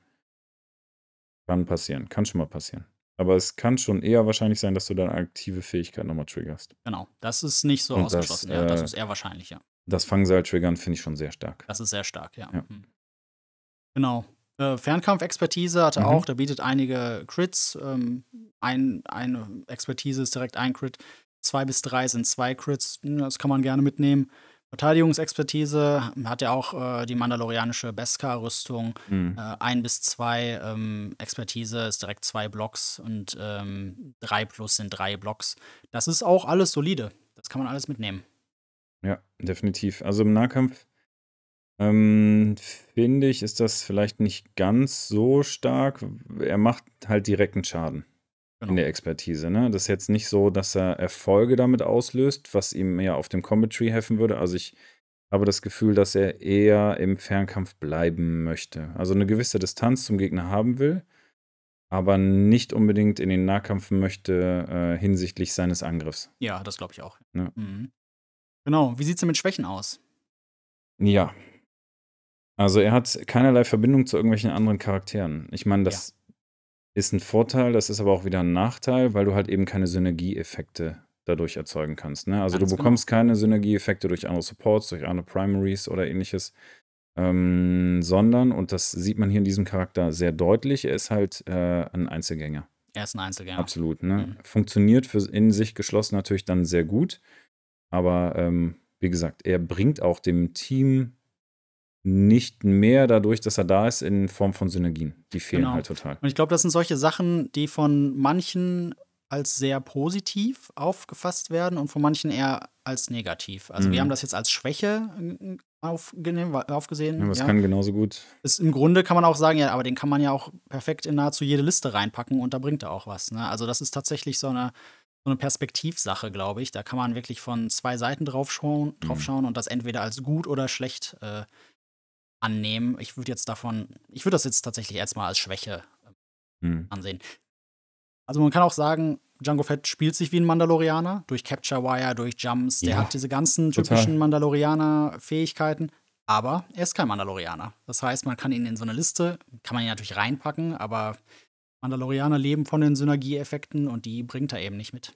Kann passieren, kann schon mal passieren. Aber es kann schon eher wahrscheinlich sein, dass du deine aktive Fähigkeit nochmal triggerst. Genau, das ist nicht so Und das, ausgeschlossen. ja, das äh, ist eher wahrscheinlich, ja. Das Fangseil triggern finde ich schon sehr stark. Das ist sehr stark, ja. Ja. Mhm. Genau. Äh, Fernkampfexpertise hat er Mhm. auch, der bietet einige Crits. Ähm, ein, eine Expertise ist direkt ein Crit. Zwei bis drei sind zwei Crits. Hm, Das kann man gerne mitnehmen. Verteidigungsexpertise hat er auch äh, die mandalorianische Beskar-Rüstung. Mhm. Äh, ein bis zwei ähm, Expertise ist direkt zwei Blocks und ähm, drei plus sind drei Blocks. Das ist auch alles solide. Das kann man alles mitnehmen. Ja, definitiv. Also im Nahkampf ähm, finde ich, ist das vielleicht nicht ganz so stark. Er macht halt direkten Schaden. In Genau. der Expertise. Ne? Das ist jetzt nicht so, dass er Erfolge damit auslöst, was ihm eher auf dem Combat Tree helfen würde. Also ich habe das Gefühl, dass er eher im Fernkampf bleiben möchte. Also eine gewisse Distanz zum Gegner haben will, aber nicht unbedingt in den Nahkampf möchte äh, hinsichtlich seines Angriffs. Ja, das glaube ich auch. Ja. Mhm. Genau. Wie sieht es denn mit Schwächen aus? Ja. Also er hat keinerlei Verbindung zu irgendwelchen anderen Charakteren. Ich meine, das ist ein Vorteil, das ist aber auch wieder ein Nachteil, weil du halt eben keine Synergieeffekte dadurch erzeugen kannst. Ne? Also Ganz du genau. bekommst keine Synergieeffekte durch andere Supports, durch andere Primaries oder ähnliches. Ähm, sondern, und das sieht man hier in diesem Charakter sehr deutlich, er ist halt äh, ein Einzelgänger. Er ist ein Einzelgänger. Absolut. Ne? Mhm. Funktioniert für in sich geschlossen natürlich dann sehr gut. Aber ähm, wie gesagt, er bringt auch dem Team nicht mehr dadurch, dass er da ist, in Form von Synergien. Die fehlen Genau. halt total. Und ich glaube, das sind solche Sachen, die von manchen als sehr positiv aufgefasst werden und von manchen eher als negativ. Also, wir Mhm. haben das jetzt als Schwäche, äh, aufgesehen, Ja, es ja. kann genauso gut Ist im Grunde kann man auch sagen, ja, aber den kann man ja auch perfekt in nahezu jede Liste reinpacken und da bringt er auch was, ne? Also, das ist tatsächlich so 'ne so 'ne Perspektivsache, glaube ich. Da kann man wirklich von 2 Seiten drauf schauen drauf Mhm. schauen und das entweder als gut oder schlecht, äh, annehmen. Ich würde jetzt davon ich würde das jetzt tatsächlich erst mal als Schwäche Mhm. ansehen. Also, man kann auch sagen, Jango Fett spielt sich wie 'n Mandalorianer durch Capture Wire, durch Jumps. Der Ja, hat diese ganzen typischen Mandalorianer-Fähigkeiten, aber er ist kein Mandalorianer. Das heißt, man kann ihn in so 'ne Liste kann man ihn natürlich reinpacken, aber Mandalorianer leben von den Synergieeffekten und die bringt er eben nicht mit.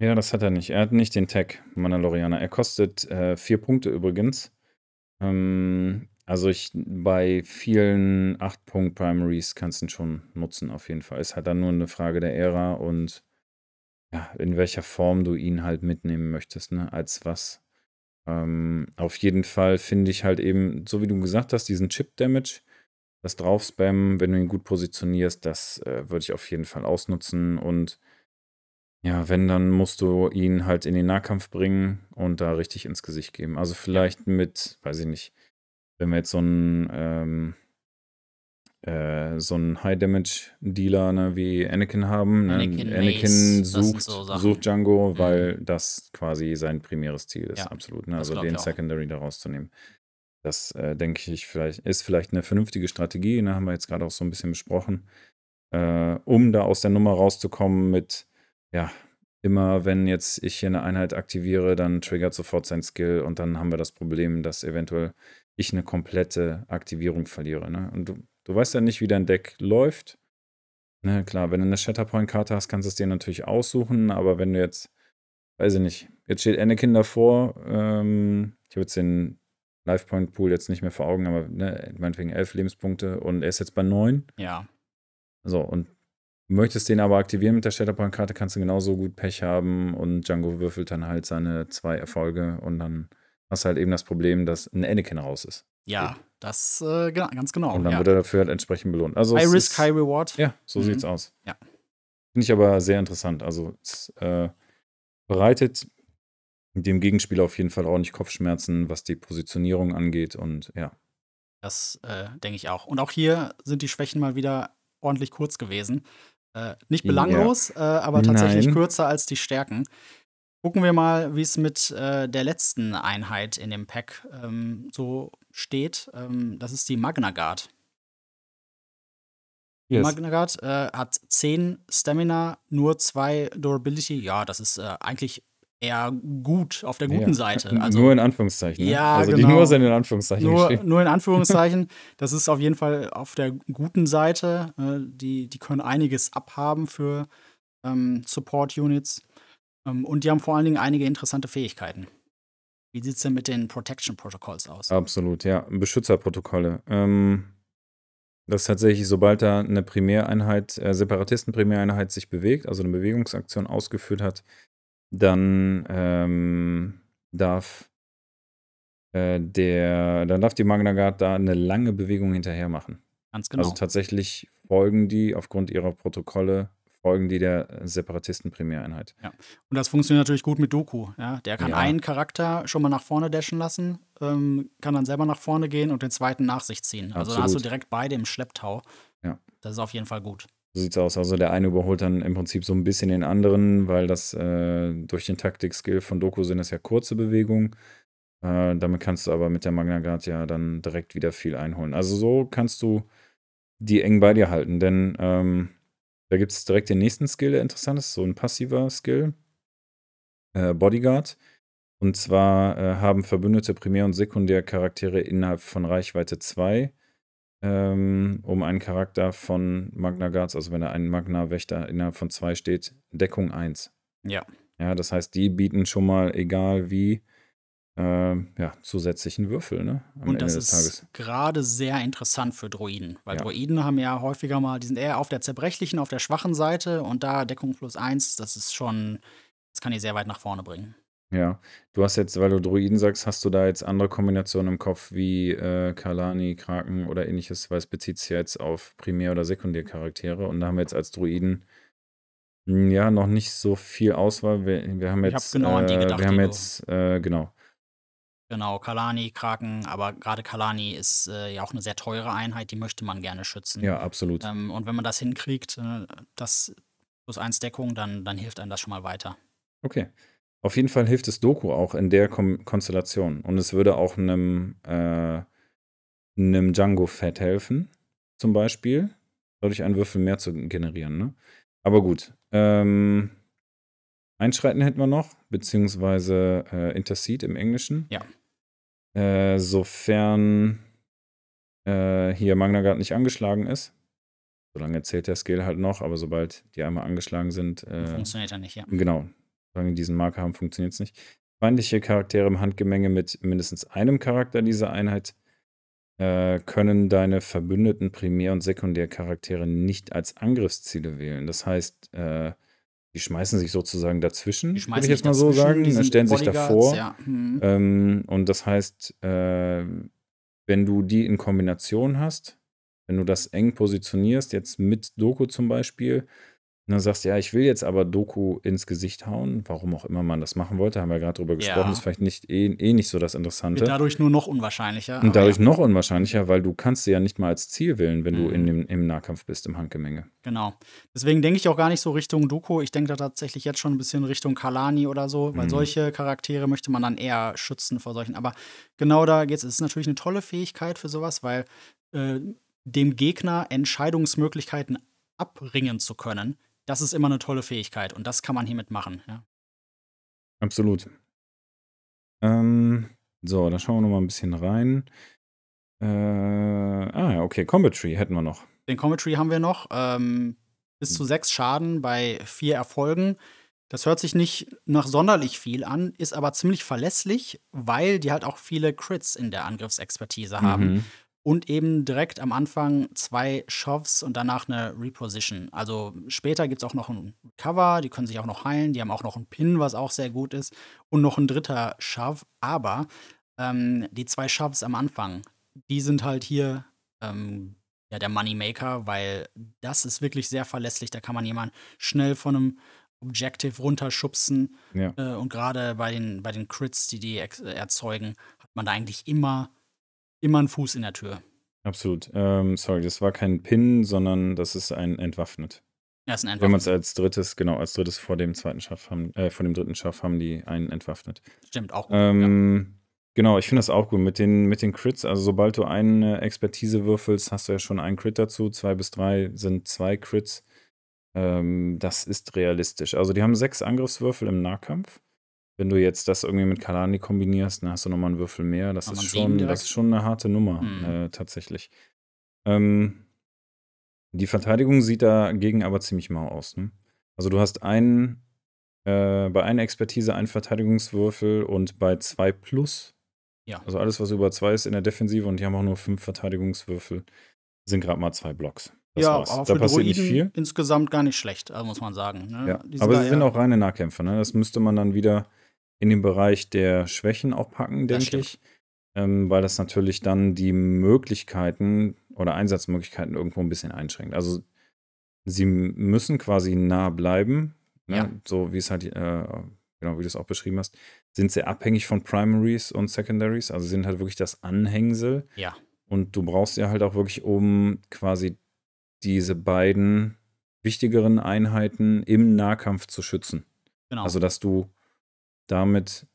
Ja, das hat er nicht. Er hat nicht den Tag Mandalorianer. Er kostet, äh, 4 Punkte übrigens. Ähm, also, ich bei vielen 8-Punkt-Primaries kannst du ihn schon nutzen auf jeden Fall. Ist halt dann nur 'ne Frage der Ära und ja, in welcher Form du ihn halt mitnehmen möchtest, ne, als was. Ähm, auf jeden Fall finde ich halt eben, so wie du gesagt hast, diesen Chip-Damage, das Draufspammen, wenn du ihn gut positionierst, das, äh, würde ich auf jeden Fall ausnutzen und ja, wenn, dann musst du ihn halt in den Nahkampf bringen und da richtig ins Gesicht geben. Also, vielleicht mit weiß ich nicht, wenn wir jetzt so 'n, ähm äh, so 'n High-Damage-Dealer, ne, wie Anakin haben, ne? Anakin, Anakin Mace, sucht so sucht Jango, Mhm. weil das quasi sein primäres Ziel ist, Ja, absolut, ne? Also, den. Secondary da rauszunehmen. Das, äh, denke ich vielleicht ist vielleicht 'ne vernünftige Strategie, ne, haben wir jetzt grade auch so 'n bisschen besprochen, äh, um da aus der Nummer rauszukommen mit, ja, immer wenn jetzt ich hier 'ne Einheit aktiviere, dann triggert sofort sein Skill und dann haben wir das Problem, dass eventuell ich 'ne komplette Aktivierung verliere, ne? Und du du weißt ja nicht, wie dein Deck läuft. Ne, klar, wenn du 'ne Shatterpoint-Karte hast, kannst du's dir natürlich aussuchen, aber wenn du jetzt weiß ich nicht, jetzt steht Anakin davor, ähm, ich habe jetzt den Life-Point-Pool jetzt nicht mehr vor Augen, aber, ne, meinetwegen 11 Lebenspunkte und er ist jetzt bei 9. Ja. So, und du möchtest den aber aktivieren mit der Shatterpoint-Karte, kannst du genauso gut Pech haben und Jango würfelt dann halt seine 2 Erfolge und dann hast du halt eben das Problem, dass 'n Anakin raus ist. Ja, das, äh, ganz genau, Und dann ja. wird er dafür halt entsprechend belohnt. Also, High Risk, ist High Reward. ja, so Mhm. sieht's aus. Ja. Finde ich aber sehr interessant. Also, es, äh, bereitet dem Gegenspieler auf jeden Fall ordentlich Kopfschmerzen, was die Positionierung angeht und ja. Das, äh, denke ich auch. Und auch hier sind die Schwächen mal wieder ordentlich kurz gewesen. Äh, nicht Ja. belanglos, äh, aber tatsächlich Nein. kürzer als die Stärken. Gucken wir mal, wie's mit, äh, der letzten Einheit in dem Pack, ähm, so steht. Ähm, das ist die Magna Guard. Die Yes. Magna Guard, äh, hat 10 Stamina, nur 2 Durability. Ja, das ist, äh, eigentlich eher gut, auf der guten Ja, Seite. nur Also in Anführungszeichen, ne? ja, Also, die genau. nur sind in Anführungszeichen Nur nur in Anführungszeichen. Das ist auf jeden Fall auf der guten Seite. Äh, die die können einiges abhaben für, ähm, Support-Units. Ähm, und die haben vor allen Dingen einige interessante Fähigkeiten. Wie sieht's denn mit den Protection Protocols aus? Absolut, ja. Beschützerprotokolle. Ähm, das ist tatsächlich, sobald da 'ne Primäreinheit äh, Separatisten-Primäreinheit sich bewegt, also 'ne Bewegungsaktion ausgeführt hat, dann, ähm, darf äh, der dann darf die Magna Guard da 'ne lange Bewegung hinterher machen. Ganz Also, genau. tatsächlich folgen die aufgrund ihrer Protokolle folgen die der Separatisten-Primäreinheit. Ja. Und das funktioniert natürlich gut mit Doku, ja? Der kann Ja. einen Charakter schon mal nach vorne dashen lassen, ähm, kann dann selber nach vorne gehen und den zweiten nach sich ziehen. Also, dann hast du direkt beide im Schlepptau. Ja. Das ist auf jeden Fall gut. So sieht's aus. Also, der eine überholt dann im Prinzip so 'n bisschen den anderen, weil das, äh durch den Taktik-Skill von Doku sind das ja kurze Bewegungen. Äh, damit kannst du aber mit der Magna Guard ja dann direkt wieder viel einholen. Also, so kannst du die eng bei dir halten, denn, ähm, da gibt's direkt den nächsten Skill, der interessant ist, so 'n passiver Skill. Äh, Bodyguard. Und zwar, äh, haben verbündete Primär und Sekundärcharaktere innerhalb von Reichweite 2, ähm, um einen Charakter von Magna Guards also, wenn da ein Magna-Wächter innerhalb von 2 steht, Deckung 1. Ja. Ja, das heißt, die bieten schon mal, egal wie, ähm, ja, zusätzlichen Würfel, ne, am Und Ende das des ist Tages. grade sehr interessant für Droiden, weil Ja. Droiden haben ja häufiger mal die sind eher auf der zerbrechlichen, auf der schwachen Seite und da Deckung +1, das ist schon das kann die sehr weit nach vorne bringen. Ja. Du hast jetzt, weil du Druiden sagst, hast du da jetzt andere Kombinationen im Kopf wie äh, Kalani, Kraken oder ähnliches, weil es bezieht sich ja jetzt auf Primär- oder Sekundärcharaktere und da haben wir jetzt als Druiden hm, ja noch nicht so viel Auswahl. Wir, wir haben Ich habe jetzt, genau an die äh, gedacht, wir haben jetzt, äh, genau. Genau, Kalani, Kraken, aber gerade Kalani ist äh, ja auch eine sehr teure Einheit, die möchte man gerne schützen. Ja, absolut. Ähm, und wenn man das hinkriegt, äh, das plus eins Deckung, dann, dann hilft einem das schon mal weiter. Okay. Auf jeden Fall hilft es Doku auch in der Kom Konstellation. Und es würde auch einem, äh, einem Django Fett helfen, zum Beispiel, dadurch einen Würfel mehr zu generieren. Ne? Aber gut. Ähm, Einschreiten hätten wir noch, beziehungsweise äh, Intercede im Englischen. Ja. Äh, sofern äh, hier Magnagard nicht angeschlagen ist. Solange zählt der Skill halt noch, aber sobald die einmal angeschlagen sind, äh, Funktioniert ja nicht, ja. Genau. Solange die diesen Marker haben, funktioniert es nicht. Feindliche Charaktere im Handgemenge mit mindestens einem Charakter dieser Einheit äh, können deine verbündeten Primär- und Sekundärcharaktere nicht als Angriffsziele wählen. Das heißt, äh, die schmeißen sich sozusagen dazwischen, würde ich jetzt mal so sagen, stellen sich davor. ja. Mhm. Ähm, und das heißt, äh, wenn du die in Kombination hast, wenn du das eng positionierst, jetzt mit Doku zum Beispiel, und dann sagst, ja, ich will jetzt aber Doku ins Gesicht hauen, warum auch immer man das machen wollte, haben wir gerade drüber gesprochen, Ja. ist vielleicht nicht eh, eh nicht so das Wird Interessante. dadurch nur noch unwahrscheinlicher. Und dadurch ja, noch unwahrscheinlicher, weil du kannst sie ja nicht mal als Ziel wählen, wenn du in Mhm. dem, im Nahkampf bist, im Handgemenge. genau. Deswegen denke ich auch gar nicht so Richtung Doku. Ich denke da tatsächlich jetzt schon ein bisschen Richtung Kalani oder so, weil Mhm. solche Charaktere möchte man dann eher schützen vor solchen. Aber genau da geht's. Es ist natürlich eine tolle Fähigkeit für sowas, weil äh, dem Gegner Entscheidungsmöglichkeiten abringen zu können, das ist immer eine tolle Fähigkeit und das kann man hiermit machen. Ja. Absolut. Ähm, so, dann schauen wir noch mal ein bisschen rein. Äh, ah, ja, okay, Combat Tree hätten wir noch. Den Commentary haben wir noch. Ähm, bis zu sechs Schaden bei vier Erfolgen. Das hört sich nicht nach sonderlich viel an, ist aber ziemlich verlässlich, weil die halt auch viele Crits in der Angriffsexpertise haben. Mhm. Und eben direkt am Anfang zwei Shoves und danach eine Reposition. Also später gibt es auch noch ein Cover, die können sich auch noch heilen, die haben auch noch einen Pin, was auch sehr gut ist. Und noch ein dritter Shove. Aber ähm, die zwei Shoves am Anfang, die sind halt hier ähm, ja, der Moneymaker, weil das ist wirklich sehr verlässlich. Da kann man jemanden schnell von einem Objective runterschubsen. Ja. Äh, und gerade bei den, bei den Crits, die die erzeugen, hat man da eigentlich immer, immer einen Fuß in der Tür. Absolut. Ähm, sorry, das war kein Pin, sondern das ist ein Entwaffnet. Er ist ein Wenn man es Entwaffnet. als drittes, genau, als drittes vor dem zweiten Schaff haben, äh, vor dem dritten Schaff haben die einen entwaffnet. Stimmt, auch gut. ja. Ähm, Genau, ich finde das auch gut mit den, mit den Crits. Also, sobald du eine Expertise würfelst, hast du ja schon einen Crit dazu. Zwei bis drei sind zwei Crits. Ähm, das ist realistisch. Also, die haben sechs Angriffswürfel im Nahkampf. Wenn du jetzt das irgendwie mit Kalani kombinierst, dann hast du nochmal einen Würfel mehr. Das ist schon, das ist schon eine harte Nummer, Mhm. äh, tatsächlich. Ähm, die Verteidigung sieht dagegen aber ziemlich mau aus. Ne? Also, du hast einen, äh, bei einer Expertise einen Verteidigungswürfel und bei zwei plus Ja. also alles, was über zwei ist in der Defensive und die haben auch nur fünf Verteidigungswürfel, sind gerade mal zwei Blocks. Das ja, war's. aber Da für passiert nicht viel. insgesamt gar nicht schlecht, äh, muss man sagen. Ne? Ja. Aber sie sind auch reine Nahkämpfer. Ne? Das müsste man dann wieder in den Bereich der Schwächen auch packen, Das denke stimmt. ich. Ähm, weil das natürlich dann die Möglichkeiten oder Einsatzmöglichkeiten irgendwo ein bisschen einschränkt. Also sie müssen quasi nah bleiben, ne? Ja. so wie es halt, äh, genau wie du es auch beschrieben hast, sind sehr abhängig von Primaries und Secondaries. Also sind halt wirklich das Anhängsel. Ja. Und du brauchst ja halt auch wirklich, um quasi diese beiden wichtigeren Einheiten im Nahkampf zu schützen. Genau. Also, dass du damit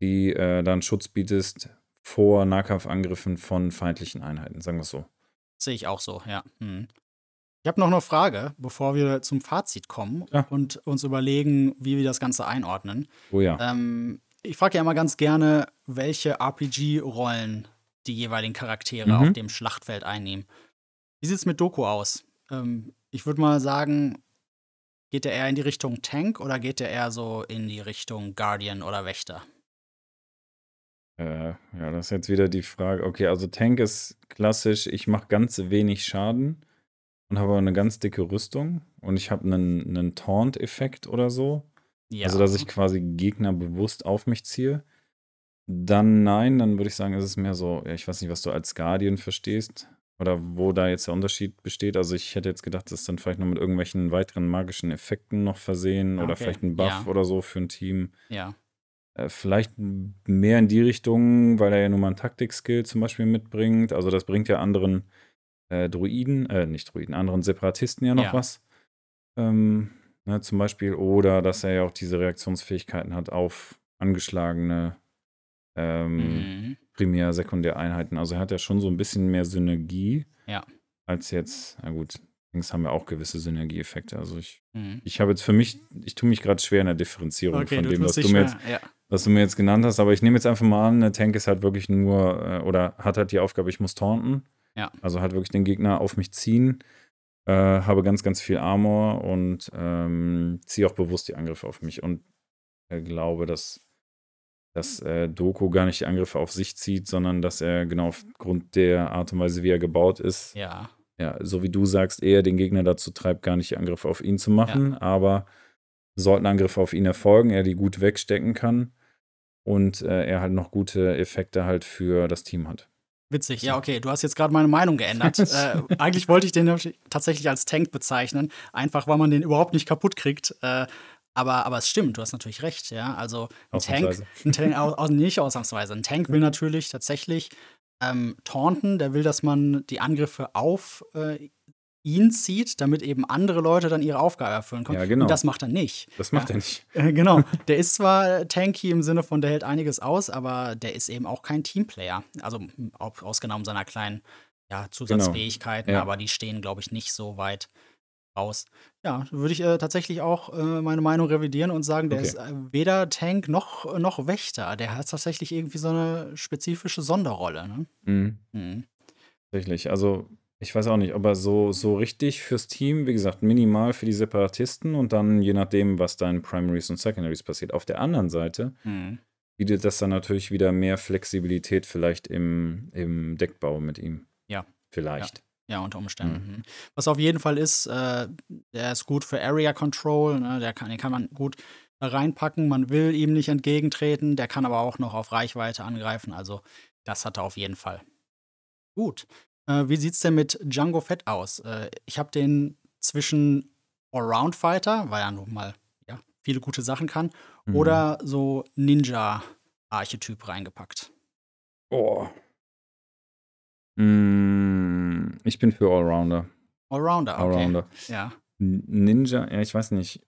die äh, dann Schutz bietest vor Nahkampfangriffen von feindlichen Einheiten, sagen wir es so. Sehe ich auch so, ja. Hm. Ich habe noch eine Frage, bevor wir zum Fazit kommen Ja. und uns überlegen, wie wir das Ganze einordnen. Oh ja. Ähm, ich frage ja immer ganz gerne, welche RPG-Rollen die jeweiligen Charaktere Mhm. auf dem Schlachtfeld einnehmen. Wie sieht es mit Doku aus? Ähm, ich würde mal sagen, geht der eher in die Richtung Tank oder geht der eher so in die Richtung Guardian oder Wächter? Äh, ja, das ist jetzt wieder die Frage. Okay, also Tank ist klassisch, ich mache ganz wenig Schaden und habe eine ganz dicke Rüstung und ich habe einen, einen Taunt-Effekt oder so. Also, dass Ja. ich quasi Gegner bewusst auf mich ziehe. Dann nein, dann würde ich sagen, ist es mehr so ja, ich weiß nicht, was du als Guardian verstehst oder wo da jetzt der Unterschied besteht. Also, ich hätte jetzt gedacht, das ist dann vielleicht noch mit irgendwelchen weiteren magischen Effekten noch versehen Ah, oder okay. vielleicht 'n Buff Ja. oder so für 'n Team. Ja. Äh, vielleicht mehr in die Richtung, weil er ja nun mal 'n Taktik-Skill zum Beispiel mitbringt. Also, das bringt ja anderen, äh, Druiden äh, nicht Druiden, anderen Separatisten ja noch Ja. was. Ähm, ne, zum Beispiel oder dass er ja auch diese Reaktionsfähigkeiten hat auf angeschlagene, ähm, Mhm. Primär Sekundäreinheiten. Also, er hat ja schon so 'n bisschen mehr Synergie Ja. als jetzt na gut, Dings haben ja auch gewisse Synergieeffekte. Also, ich Mhm. ich habe jetzt für mich ich tue mich grad schwer in der Differenzierung Okay, von dem, was du mir jetzt ja. was du mir jetzt genannt hast, aber ich nehme jetzt einfach mal an, 'ne Tank ist halt wirklich nur äh, oder hat halt die Aufgabe, ich muss taunten. Ja. Also, halt wirklich den Gegner auf mich ziehen, äh, habe ganz, ganz viel Armor und, ähm, ziehe auch bewusst die Angriffe auf mich und, äh, glaube, dass dass, äh, Doku gar nicht die Angriffe auf sich zieht, sondern dass er genau aufgrund der Art und Weise, wie er gebaut ist Ja. ja, so wie du sagst, eher den Gegner dazu treibt, gar nicht die Angriffe auf ihn zu Ja. machen. Aber sollten Angriffe auf ihn erfolgen, er die gut wegstecken kann und, äh, er halt noch gute Effekte halt für das Team hat. Witzig. Ja, okay, du hast jetzt grad meine Meinung geändert. Äh, eigentlich wollte ich den tatsächlich als Tank bezeichnen, einfach weil man den überhaupt nicht kaputt kriegt. Äh, aber aber es stimmt, du hast natürlich recht, ja. Also, 'n Tank Ausnahmsweise. 'n Tank au au nicht ausnahmsweise. 'N Tank will natürlich tatsächlich, ähm, taunten. Der will, dass man die Angriffe auf, äh, ihn zieht, damit eben andere Leute dann ihre Aufgabe erfüllen können. Ja, Und genau. das macht er nicht. Das Ja. macht er nicht. Äh, genau. Der ist zwar tanky im Sinne von, der hält einiges aus, aber der ist eben auch kein Teamplayer. Also, au ausgenommen seiner kleinen, ja, Genau. Zusatzfähigkeiten, Ja. aber die stehen, glaube ich, nicht so weit raus. Ja, würde ich, äh, tatsächlich auch, äh, meine Meinung revidieren und sagen, der Okay. ist, äh, weder Tank noch noch Wächter. Der hat tatsächlich irgendwie so 'ne spezifische Sonderrolle, ne? Mhm. Mhm. Tatsächlich. Also, ich weiß auch nicht, ob er so so richtig fürs Team wie gesagt, minimal für die Separatisten und dann je nachdem, was da in Primaries und Secondaries passiert. Auf der anderen Seite Mhm. bietet das dann natürlich wieder mehr Flexibilität vielleicht im im Deckbau mit ihm. Ja. Ja. Vielleicht. Ja, unter Umständen. Mhm. Mhm. Was auf jeden Fall ist, äh, der ist gut für Area Control, ne? Der kann den kann man gut reinpacken. Man will ihm nicht entgegentreten, der kann aber auch noch auf Reichweite angreifen. Also, das hat er auf jeden Fall. Gut. Äh, wie sieht's denn mit Jango Fett aus? Äh, ich habe den zwischen Allround Fighter, weil er nun mal, ja, viele gute Sachen kann, Mhm. oder so Ninja-Archetyp reingepackt. Oh. Hm, ich bin für Allrounder. Allrounder, okay. Allrounder. Ja. Ninja, ja, ich weiß nicht.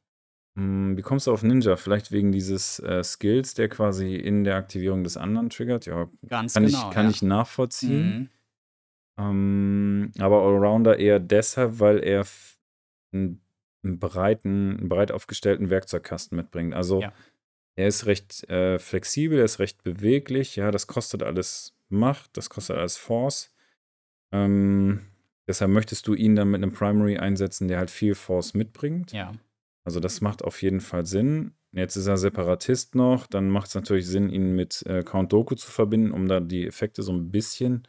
Hm, wie kommst du auf Ninja? Vielleicht wegen dieses, äh, Skills, der quasi in der Aktivierung des anderen triggert? Ja, Ganz kann genau, ich kann ja. ich nachvollziehen. Mhm. Ähm, aber Allrounder eher deshalb, weil er f 'n 'n breiten 'n breit aufgestellten Werkzeugkasten mitbringt. Also, Ja. er ist recht, äh, flexibel, er ist recht beweglich. Ja, das kostet alles Macht, das kostet alles Force. Ähm, deshalb möchtest du ihn dann mit 'nem Primary einsetzen, der halt viel Force mitbringt. Ja. Also, das macht auf jeden Fall Sinn. Jetzt ist er Separatist noch, dann macht's natürlich Sinn, ihn mit, äh, Count Dooku zu verbinden, um da die Effekte so 'n bisschen,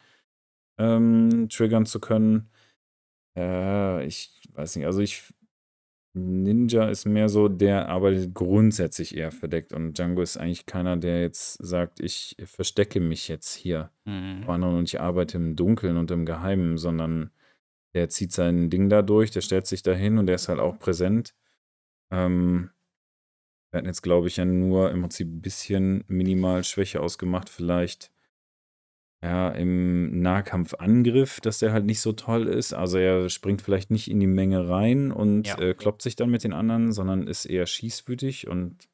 ähm, triggern zu können. Äh, ich weiß nicht, also ich Ninja ist mehr so, der arbeitet grundsätzlich eher verdeckt und Jango ist eigentlich keiner, der jetzt sagt: „Ich verstecke mich jetzt hier Mhm. vor anderen und ich arbeite im Dunkeln und im Geheimen“, sondern der zieht sein Ding da durch, der stellt sich dahin und der ist halt auch präsent. Ähm, wir hatten jetzt, glaube ich, ja nur im Prinzip 'n bisschen minimal Schwäche ausgemacht, vielleicht ja, im Nahkampfangriff, dass der halt nicht so toll ist. Also, er springt vielleicht nicht in die Menge rein und, Ja. äh, kloppt sich dann mit den anderen, sondern ist eher schießwütig und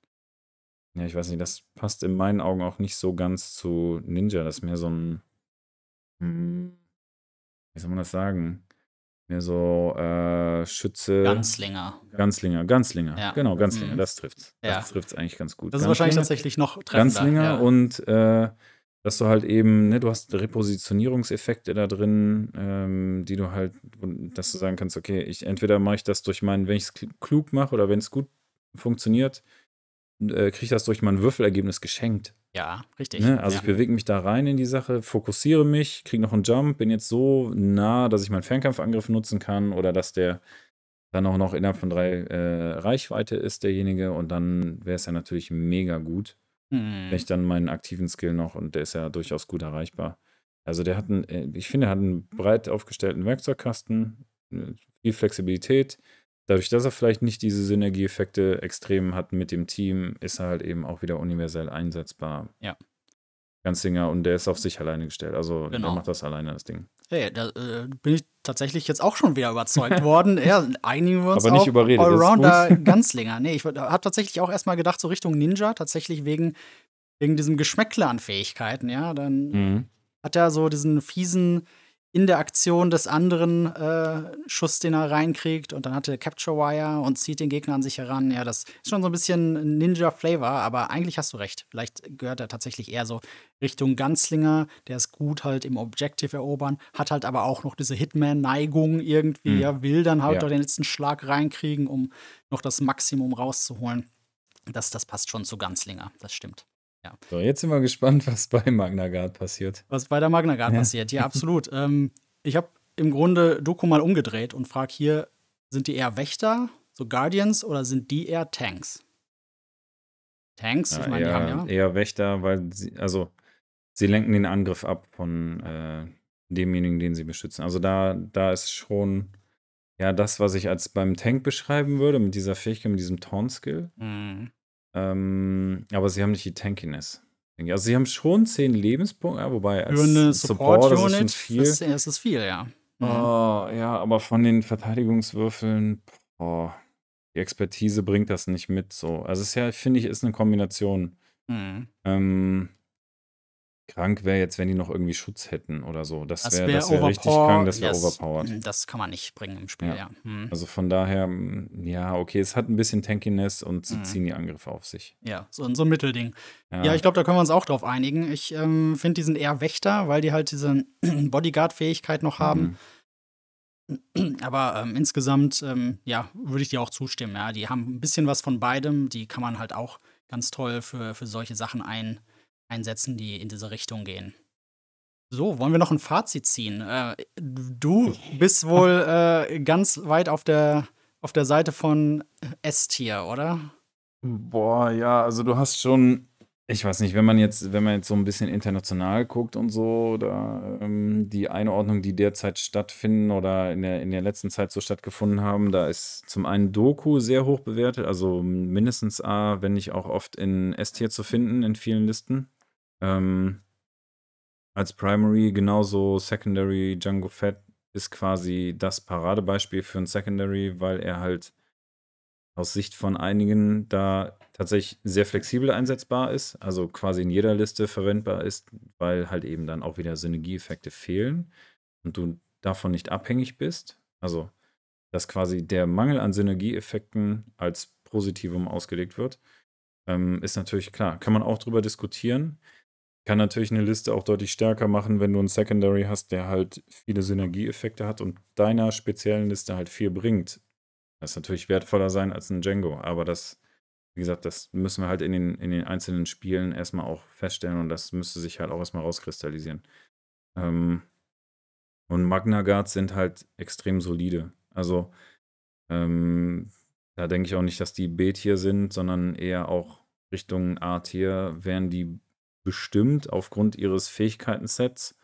ja, ich weiß nicht, das passt in meinen Augen auch nicht so ganz zu Ninja. Das ist mehr so 'n hm, wie soll man das sagen? Mehr so, äh, Schütze Ganzlinger. Ganzlinger, Ganzlinger. Ja. Genau, Ganzlinger, Mhm. das trifft's. Ja. Das trifft's eigentlich ganz gut. Das ist wahrscheinlich Ganzlinger tatsächlich noch treffender, Ganzlinger und, äh, dass du halt eben ne, du hast Repositionierungseffekte da drin, ähm, die du halt dass du sagen kannst: „Okay, ich entweder mache ich das durch meinen wenn ich's kl klug mache oder wenn's gut funktioniert, äh, kriege ich das durch mein Würfelergebnis geschenkt.“ Ja, richtig. Ne, also, Ja. ich bewege mich da rein in die Sache, fokussiere mich, kriege noch 'n Jump, bin jetzt so nah, dass ich meinen Fernkampfangriff nutzen kann oder dass der dann auch noch innerhalb von 3 äh, Reichweite ist derjenige und dann wäre es ja natürlich mega gut, wenn Mhm. ich dann meinen aktiven Skill noch und der ist ja durchaus gut erreichbar. Also, der hat 'n äh, ich finde, er hat 'n breit aufgestellten Werkzeugkasten, äh, viel Flexibilität. Dadurch, dass er vielleicht nicht diese Synergieeffekte extrem hat mit dem Team, ist er halt eben auch wieder universell einsetzbar. Ja. Ganzinger und der ist auf sich alleine gestellt. Also, der Genau. macht das alleine, das Ding. Hey, da, äh, bin ich tatsächlich jetzt auch schon wieder überzeugt worden. Ja, einigen wir uns Aber nicht auf überredet. Allrounder Ganzlinger. Ne, ich habe tatsächlich auch erst mal gedacht, so Richtung Ninja, tatsächlich wegen wegen diesem Geschmäckle an Fähigkeiten, ja. Dann Mhm. hat er so diesen fiesen in der Aktion des anderen äh, Schuss, den er reinkriegt und dann hat er Capture Wire und zieht den Gegner an sich heran. Ja, das ist schon so ein bisschen Ninja-Flavor, aber eigentlich hast du recht. Vielleicht gehört er tatsächlich eher so Richtung Ganzlinger. Der ist gut halt im Objective erobern, hat halt aber auch noch diese Hitman-Neigung irgendwie. Mhm. Ja, will dann halt Ja. doch den letzten Schlag reinkriegen, um noch das Maximum rauszuholen. Das, das passt schon zu Ganzlinger, das stimmt. Ja. So, jetzt sind wir gespannt, was bei Magna Guard passiert. Was bei der Magna Guard Ja. passiert. Ja, absolut. ähm, ich habe im Grunde Doku mal umgedreht und frage hier, sind die eher Wächter, so Guardians, oder sind die eher Tanks? Tanks, ich Ja, meine, die haben ja. eher Wächter, weil sie, also sie lenken den Angriff ab von äh, demjenigen, den sie beschützen. Also da, da ist schon ja das, was ich als beim Tank beschreiben würde, mit dieser Fähigkeit, mit diesem Taunt-Skill. Mhm. Ähm, aber sie haben nicht die Tankiness. Also sie haben schon 10 Lebenspunkte, ja, wobei als Für eine Support, das ist schon Support-Unit viel. ist, ist es viel, ja. Mhm. Oh, ja, aber von den Verteidigungswürfeln, boah, die Expertise bringt das nicht mit. So. Also es ist ja, finde ich, ist eine Kombination. Mhm. Ähm, krank wäre jetzt, wenn die noch irgendwie Schutz hätten oder so. Das wäre das wär richtig krank, das wäre overpowered. Das kann man nicht bringen im Spiel, Ja. ja. Mhm. Also von daher, mm, ja, okay, es hat ein bisschen Tankiness und sie Mhm. ziehen die Angriffe auf sich. Ja, so, so ein Mittelding. Ja, ich glaube, da können wir uns auch drauf einigen. Ich ähm, finde, die sind eher Wächter, weil die halt diese Bodyguard-Fähigkeit noch haben. Mhm. Aber ähm, insgesamt, ähm, ja, würde ich dir auch zustimmen. Ja, die haben ein bisschen was von beidem. Die kann man halt auch ganz toll für, für solche Sachen ein, einsetzen, die in diese Richtung gehen. So, wollen wir noch ein Fazit ziehen? Äh, du bist wohl äh, ganz weit auf der, auf der Seite von S-Tier, oder? Boah, ja, also du hast schon, ich weiß nicht, wenn man jetzt, wenn man jetzt so ein bisschen international guckt und so, oder ähm, die Einordnung, die derzeit stattfinden oder in der, in der letzten Zeit so stattgefunden haben, da ist zum einen Doku sehr hoch bewertet, also mindestens A, wenn nicht auch oft in S-Tier zu finden in vielen Listen. Ähm, als Primary genauso Secondary Django Fett ist quasi das Paradebeispiel für ein Secondary, weil er halt aus Sicht von einigen da tatsächlich sehr flexibel einsetzbar ist, also quasi in jeder Liste verwendbar ist, weil halt eben dann auch wieder Synergieeffekte fehlen und du davon nicht abhängig bist. Also, dass quasi der Mangel an Synergieeffekten als Positivum ausgelegt wird, ähm, ist natürlich klar. Kann man auch drüber diskutieren. Kann natürlich eine Liste auch deutlich stärker machen, wenn du einen Secondary hast, der halt viele Synergieeffekte hat und deiner speziellen Liste halt viel bringt. Das ist natürlich wertvoller sein als ein Django, aber das, wie gesagt, das müssen wir halt in den, in den einzelnen Spielen erstmal auch feststellen und das müsste sich halt auch erstmal rauskristallisieren. Ähm, und Magna Guards sind halt extrem solide. Also, ähm, da denke ich auch nicht, dass die B-Tier sind, sondern eher auch Richtung A-Tier wären die bestimmt aufgrund ihres Fähigkeitensets,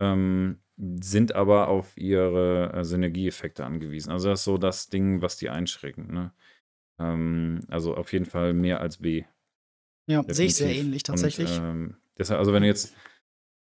ähm, sind aber auf ihre äh, Synergieeffekte angewiesen. Also das ist so das Ding, was die einschränken. Ne? Ähm, also auf jeden Fall mehr als B. Ja, sehe ich sehr ähnlich tatsächlich. Und, ähm, deshalb, also wenn du jetzt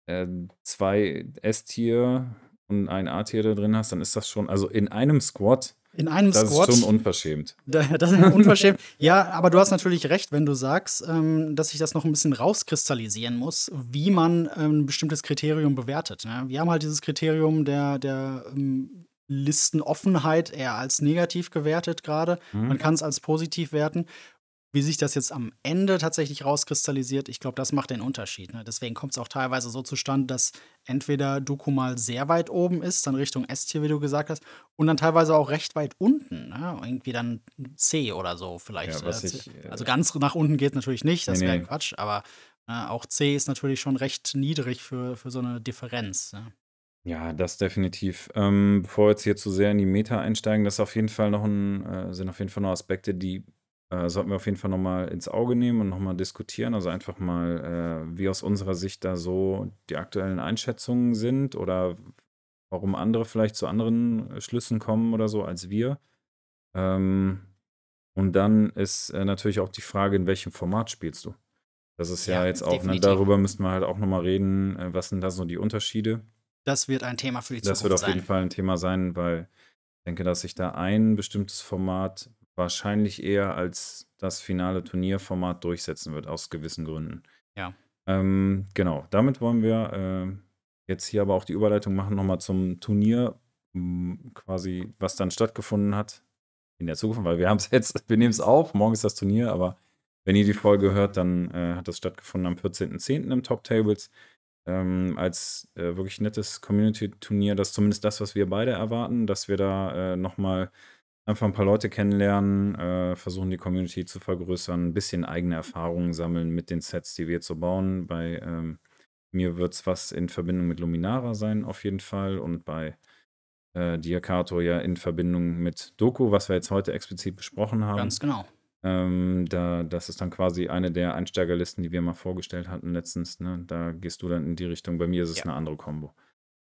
äh, zwei S-Tier und ein A-Tier da drin hast, dann ist das schon, also in einem Squad, in einem das Squad. ist schon unverschämt. Da- Das ist unverschämt. ja, aber du hast natürlich recht, wenn du sagst, ähm, dass sich das noch ein bisschen rauskristallisieren muss, wie man ähm, ein bestimmtes Kriterium bewertet. Ne? Wir haben halt dieses Kriterium der, der ähm, Listenoffenheit eher als negativ gewertet gerade. Mhm. Man kann es als positiv werten. Wie sich das jetzt am Ende tatsächlich rauskristallisiert, ich glaube, das macht den Unterschied. Ne? Deswegen kommt es auch teilweise so zustande, dass entweder Doku mal sehr weit oben ist, dann Richtung S-Tier, wie du gesagt hast, und dann teilweise auch recht weit unten. Ne? Irgendwie dann C oder so vielleicht. Ja, Äh, ich, äh, also ganz nach unten geht natürlich nicht, das Nee, wäre nee. Quatsch, aber äh, auch C ist natürlich schon recht niedrig für, für so eine Differenz. Ne? Ja, das definitiv. Ähm, bevor wir jetzt hier zu sehr in die Meta einsteigen, das ist auf jeden Fall noch 'n äh, sind auf jeden Fall noch Aspekte, die, äh, sollten wir auf jeden Fall noch mal ins Auge nehmen und noch mal diskutieren. Also, einfach mal, äh, wie aus unserer Sicht da so die aktuellen Einschätzungen sind oder warum andere vielleicht zu anderen äh, Schlüssen kommen oder so als wir. Ähm, und dann ist, äh, natürlich auch die Frage, in welchem Format spielst du? Das ist ja Ja, jetzt auch ne, darüber müssten wir halt auch noch mal reden, äh, was sind da so die Unterschiede? Das wird ein Thema für die Das wird Zukunft auf jeden sein. Fall 'n Thema sein, weil ich denke, dass sich da ein bestimmtes Format wahrscheinlich eher als das finale Turnierformat durchsetzen wird, aus gewissen Gründen. Ja. Ähm, genau, damit wollen wir, ähm, jetzt hier aber auch die Überleitung machen noch mal zum Turnier, quasi, was dann stattgefunden hat in der Zukunft, weil wir haben's jetzt wir nehmen's auf, morgen ist das Turnier, aber wenn ihr die Folge hört, dann, äh, hat das stattgefunden am 14.10. im Top Tables, ähm, als, äh, wirklich nettes Community-Turnier. Das ist zumindest das, was wir beide erwarten, dass wir da, äh, noch mal einfach 'n paar Leute kennenlernen, äh, versuchen, die Community zu vergrößern, 'n bisschen eigene Erfahrungen sammeln mit den Sets, die wir jetzt so bauen. Bei, ähm, mir wird's was in Verbindung mit Luminara sein auf jeden Fall und bei, äh, dir, Kato, ja in Verbindung mit Doku, was wir jetzt heute explizit besprochen haben. Ganz genau. Ähm, da das ist dann quasi eine der Einsteigerlisten, die wir mal vorgestellt hatten letztens, ne? Da gehst du dann in die Richtung. Bei mir ist es Ja. 'ne andere Kombo.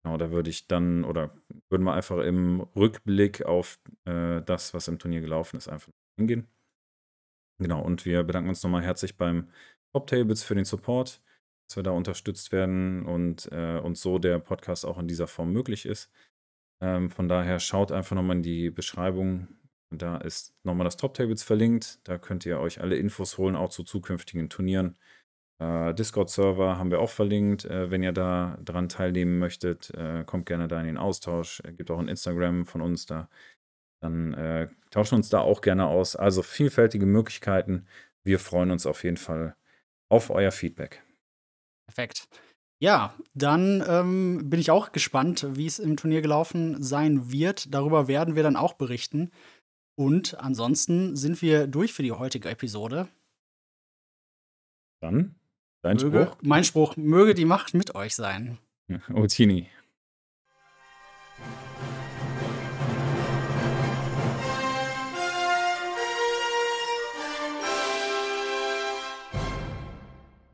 Genau, da würde ich dann oder würden wir einfach im Rückblick auf, äh, das, was im Turnier gelaufen ist, einfach hingehen. Genau, und wir bedanken uns noch mal herzlich beim Top Tables für den Support, dass wir da unterstützt werden und, äh, uns so der Podcast auch in dieser Form möglich ist. Ähm, von daher schaut einfach noch mal in die Beschreibung. Da ist noch mal das Top Tables verlinkt. Da könnt ihr euch alle Infos holen, auch zu zukünftigen Turnieren. Äh, Discord-Server haben wir auch verlinkt. Äh, wenn ihr da dran teilnehmen möchtet, äh, kommt gerne da in den Austausch. Es gibt auch 'n Instagram von uns da. Dann, äh, tauschen wir uns da auch gerne aus. Also, vielfältige Möglichkeiten. Wir freuen uns auf jeden Fall auf euer Feedback. Perfekt. Ja, dann, ähm, bin ich auch gespannt, wie's im Turnier gelaufen sein wird. Darüber werden wir dann auch berichten. Und ansonsten sind wir durch für die heutige Episode. Dann dein Möge Spruch? mein Spruch: „Möge die Macht mit euch sein.“ Utini.